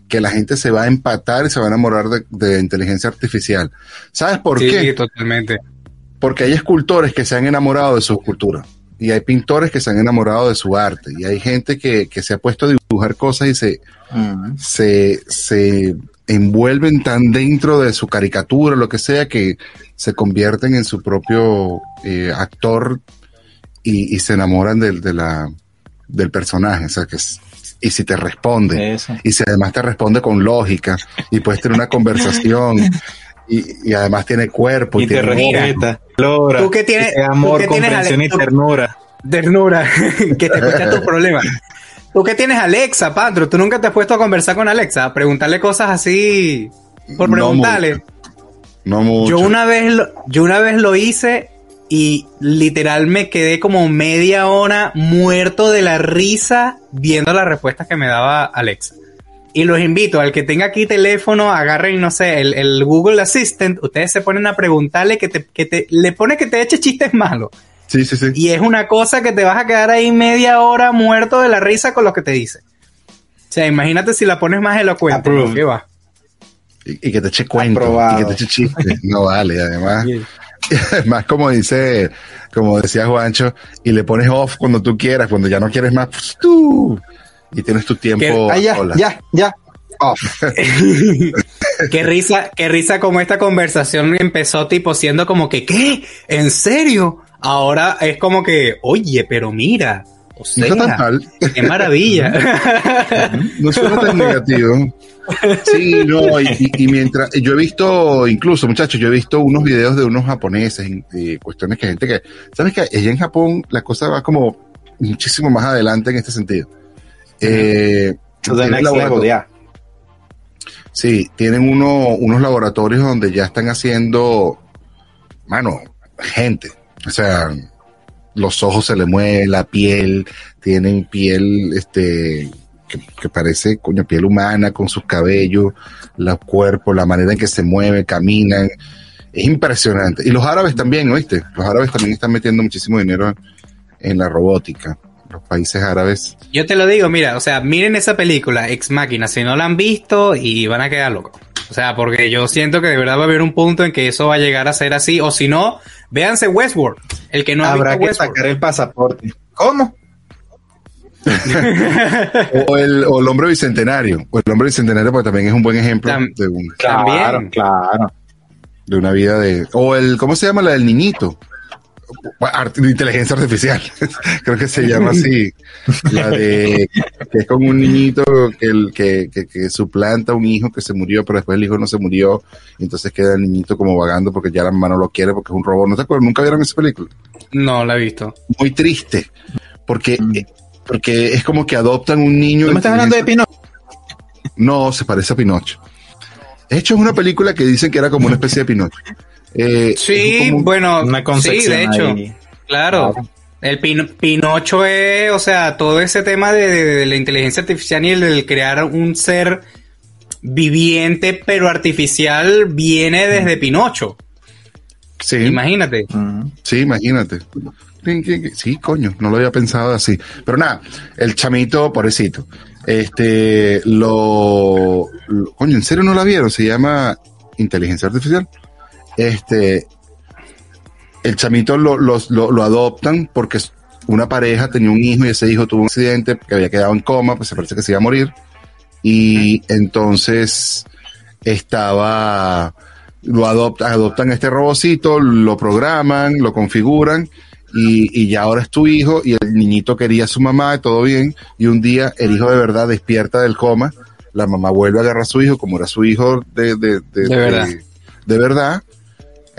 [SPEAKER 2] que la gente se va a empatar y se va a enamorar de, de inteligencia artificial. ¿Sabes por
[SPEAKER 3] sí,
[SPEAKER 2] qué?
[SPEAKER 3] totalmente.
[SPEAKER 2] Porque hay escultores que se han enamorado de su escultura y hay pintores que se han enamorado de su arte y hay gente que, que se ha puesto a dibujar cosas y se, se, se envuelven tan dentro de su caricatura, lo que sea, que se convierten en su propio eh, actor y, y se enamoran del, de la, del personaje. O sea, que es- y si te responde,
[SPEAKER 4] Eso.
[SPEAKER 2] y si además te responde con lógica, y puedes tener una conversación, y, y además tiene cuerpo, y,
[SPEAKER 4] Y te
[SPEAKER 2] tiene
[SPEAKER 4] respeta, valora,
[SPEAKER 3] Tú que tienes-
[SPEAKER 4] amor,
[SPEAKER 3] tú que tienes,
[SPEAKER 4] comprensión
[SPEAKER 3] Ale-
[SPEAKER 4] y ternura.
[SPEAKER 3] Ternura, que te escucha tus problemas. Tú que tienes Alexa, Patro, tú nunca te has puesto a conversar con Alexa, a preguntarle cosas así por
[SPEAKER 2] No
[SPEAKER 3] preguntarle.
[SPEAKER 2] mucho. no mucho.
[SPEAKER 3] yo una vez lo, yo una vez lo hice y literal me quedé como media hora muerto de la risa viendo las respuestas que me daba Alexa. Y los invito, al que tenga aquí teléfono, agarren, no sé, el, el Google Assistant, ustedes se ponen a preguntarle que te, que te, le pone que te eche chistes malos.
[SPEAKER 2] Sí, sí, sí.
[SPEAKER 3] Y es una cosa que te vas a quedar ahí media hora muerto de la risa con lo que te dice. O sea, imagínate si la pones más elocuente. ¿Qué va?
[SPEAKER 2] Y, y que te eche cuentos,
[SPEAKER 4] Aprobado.
[SPEAKER 2] y que te eche chistes. No vale, además. Además, como dice, como decía Juancho, y le pones off cuando tú quieras, cuando ya no quieres más, pues, tú. Y tienes tu tiempo
[SPEAKER 4] Ah, ya, ya, ya. Off.
[SPEAKER 3] Qué risa, qué risa como esta conversación empezó tipo siendo como que, ¿qué? ¿En serio? Ahora es como que, oye, pero mira, o
[SPEAKER 2] No
[SPEAKER 3] sea,
[SPEAKER 2] está tan mal.
[SPEAKER 3] qué maravilla.
[SPEAKER 2] No suena tan negativo. Sí, no, y, mientras, yo he visto, incluso muchachos, yo he visto unos videos de unos japoneses, de cuestiones que gente que, ¿sabes que Allá en Japón la cosa va como muchísimo más adelante en este sentido. Eh,
[SPEAKER 4] next level.
[SPEAKER 2] Sí, tienen uno, unos laboratorios donde ya están haciendo, mano, gente. O sea, los ojos se le mueven, la piel, tienen piel, este, que, que parece, coño, piel humana con sus cabellos, los cuerpos, la manera en que se mueven, caminan. Es impresionante. Y los árabes también, ¿oíste? Los árabes también están metiendo muchísimo dinero en la robótica. Los países árabes.
[SPEAKER 3] Yo te lo digo, mira, o sea, miren esa película, Ex Máquina, si no la han visto y van a quedar locos. O sea, porque yo siento que de verdad va a haber un punto en que eso va a llegar a ser así, o si no, véanse Westworld, el que no ha
[SPEAKER 4] Habrá
[SPEAKER 3] visto
[SPEAKER 4] que
[SPEAKER 3] Westworld.
[SPEAKER 4] sacar el pasaporte. ¿Cómo?
[SPEAKER 2] O el, o el hombre bicentenario. O el hombre bicentenario, porque también es un buen ejemplo
[SPEAKER 3] Tam-
[SPEAKER 2] de, un-
[SPEAKER 3] También.
[SPEAKER 4] claro.
[SPEAKER 2] de una vida de. O el, ¿cómo se llama la del niñito? De inteligencia artificial, creo que se llama así, la de que es como un niñito que, el, que, que, que suplanta a un hijo que se murió, pero después el hijo no se murió, y entonces queda el niñito como vagando porque ya la mamá no lo quiere porque es un robot. ¿No te acuerdas? ¿Nunca vieron esa película?
[SPEAKER 3] No, la he visto.
[SPEAKER 2] Muy triste, porque, eh, porque es como que adoptan un niño.
[SPEAKER 4] ¿Tú me estás hablando de Pinocho?
[SPEAKER 2] No, se parece a Pinocho. De hecho, es una película que dicen que era como una especie de Pinocho. Eh,
[SPEAKER 3] Sí,
[SPEAKER 2] un-
[SPEAKER 3] bueno,
[SPEAKER 4] Una
[SPEAKER 3] sí, de hecho,
[SPEAKER 4] ahí.
[SPEAKER 3] claro. El pin- Pinocho es, o sea, todo ese tema de, de- de la inteligencia artificial y el crear un ser viviente pero artificial viene desde Pinocho.
[SPEAKER 2] sí,
[SPEAKER 3] Imagínate.
[SPEAKER 4] Mm.
[SPEAKER 2] sí, imagínate. Sí, coño, no lo había pensado así. Pero nada, el chamito, pobrecito. Este, lo, lo- coño, ¿en serio no la vieron? Se llama inteligencia artificial. Este, el chamito lo, lo, lo adoptan porque una pareja tenía un hijo y ese hijo tuvo un accidente que había quedado en coma, pues se parece que se iba a morir. Y entonces estaba, lo adoptan, adoptan este robocito, lo programan, lo configuran y, y ya ahora es tu hijo y el niñito quería a su mamá, todo bien, y un día el hijo de verdad despierta del coma, la mamá vuelve a agarrar a su hijo como era su hijo de, de, de,
[SPEAKER 3] De verdad.
[SPEAKER 2] de verdad.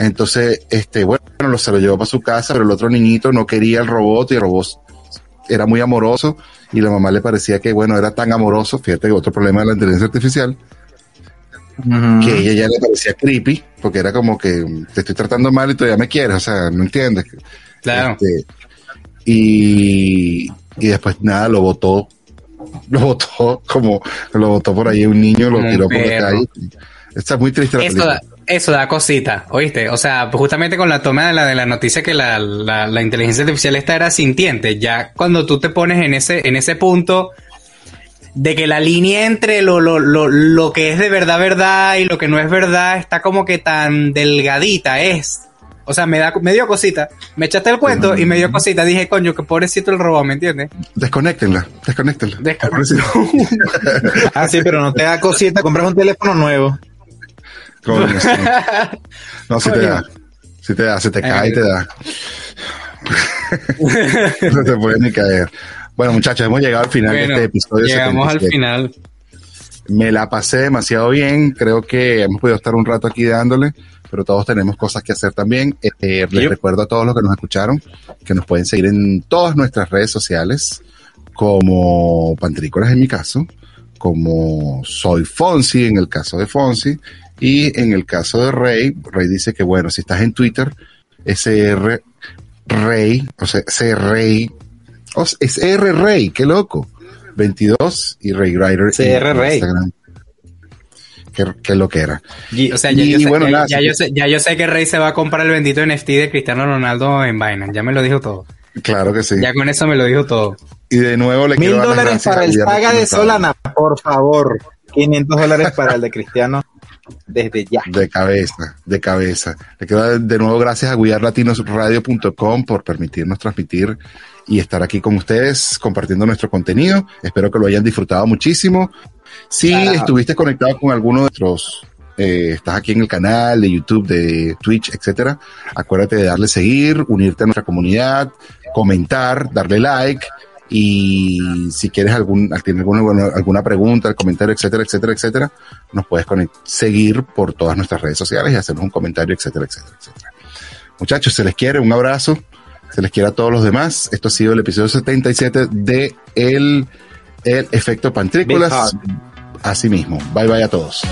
[SPEAKER 2] Entonces, este, bueno, lo, se lo llevó para su casa, pero el otro niñito no quería el robot y el robot era muy amoroso y la mamá le parecía que, bueno, era tan amoroso, fíjate que otro problema de la inteligencia artificial, que ella ya le parecía creepy, porque era como que te estoy tratando mal y todavía me quieres, o sea, no entiendes.
[SPEAKER 3] Claro.
[SPEAKER 2] Este, y, y después nada, lo botó, lo botó como, lo botó por ahí un niño, lo tiró por la calle. Está muy triste la
[SPEAKER 3] Eso
[SPEAKER 2] película.
[SPEAKER 3] Eso da cosita, ¿oíste? O sea, justamente con la toma de la, de la noticia que la, la, la inteligencia artificial esta era sintiente, ya cuando tú te pones en ese, en ese punto de que la línea entre lo, lo, lo, lo que es de verdad verdad y lo que no es verdad está como que tan delgadita, es. O sea, me da, me dio cosita. Me echaste el cuento y me dio cosita. Dije, coño, que pobrecito el robot, ¿me entiendes?
[SPEAKER 2] Desconéctenla, desconéctenla.
[SPEAKER 3] Desconecta.
[SPEAKER 4] Ah, sí, pero no te da cosita, compras un teléfono nuevo.
[SPEAKER 2] Sí. No, si te da. Si te da, se te cae y te da. no te puede ni caer. Bueno, muchachos, hemos llegado al final
[SPEAKER 3] Bueno,
[SPEAKER 2] de este episodio.
[SPEAKER 3] llegamos al
[SPEAKER 2] 77.
[SPEAKER 3] final.
[SPEAKER 2] Me la pasé demasiado bien. Creo que hemos podido estar un rato aquí dándole, pero todos tenemos cosas que hacer también. Eh, les recuerdo a todos los que nos escucharon que nos pueden seguir en todas nuestras redes sociales, como Pantrícolas en mi caso, como Soy Fonsi en el caso de Fonsi, y en el caso de Rey, Rey dice que bueno, si estás en Twitter, SR Rey, o sea, C Rey, o sea, es R Rey, qué loco. 22 y Ray Rider
[SPEAKER 4] CR Rey.
[SPEAKER 2] Instagram. Qué, qué lo que era.
[SPEAKER 3] O sea, ya,
[SPEAKER 2] Y
[SPEAKER 3] yo sé,
[SPEAKER 2] bueno,
[SPEAKER 3] ya-
[SPEAKER 2] nada,
[SPEAKER 3] ya
[SPEAKER 2] sí.
[SPEAKER 3] yo sé, ya yo sé que Rey se va a comprar el bendito NFT de Cristiano Ronaldo en Binance. Ya me lo dijo todo.
[SPEAKER 2] Claro que sí.
[SPEAKER 3] Ya con eso me lo dijo todo.
[SPEAKER 2] Y de nuevo le
[SPEAKER 4] Mil
[SPEAKER 2] quiero
[SPEAKER 4] dólares para el saga de. Solana, por favor. 500 dólares para el de Cristiano desde ya.
[SPEAKER 2] De cabeza, de cabeza. Le quiero dar de nuevo gracias a guiarlatinosradio.com por permitirnos transmitir y estar aquí con ustedes compartiendo nuestro contenido. Espero que lo hayan disfrutado muchísimo. Si
[SPEAKER 4] Claro.
[SPEAKER 2] estuviste conectado con alguno de nuestros, eh, estás aquí en el canal de YouTube, de Twitch, etcétera, acuérdate de darle seguir, unirte a nuestra comunidad, comentar, darle like. Y si quieres algún, alguna, alguna pregunta, comentario, etcétera, etcétera, etcétera, nos puedes seguir por todas nuestras redes sociales y hacernos un comentario, etcétera, etcétera, etcétera. Muchachos, se les quiere, un abrazo, se les quiere a todos los demás. Esto ha sido el episodio 77 de El, el Efecto Pantrícolas. Así mismo. Bye bye a todos.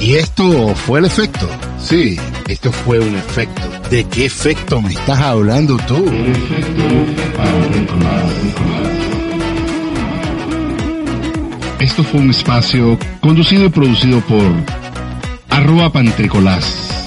[SPEAKER 1] Y esto fue el efecto. Sí, esto fue un efecto. ¿De qué efecto me estás hablando tú? Esto fue un espacio conducido y producido por arroba pantricolás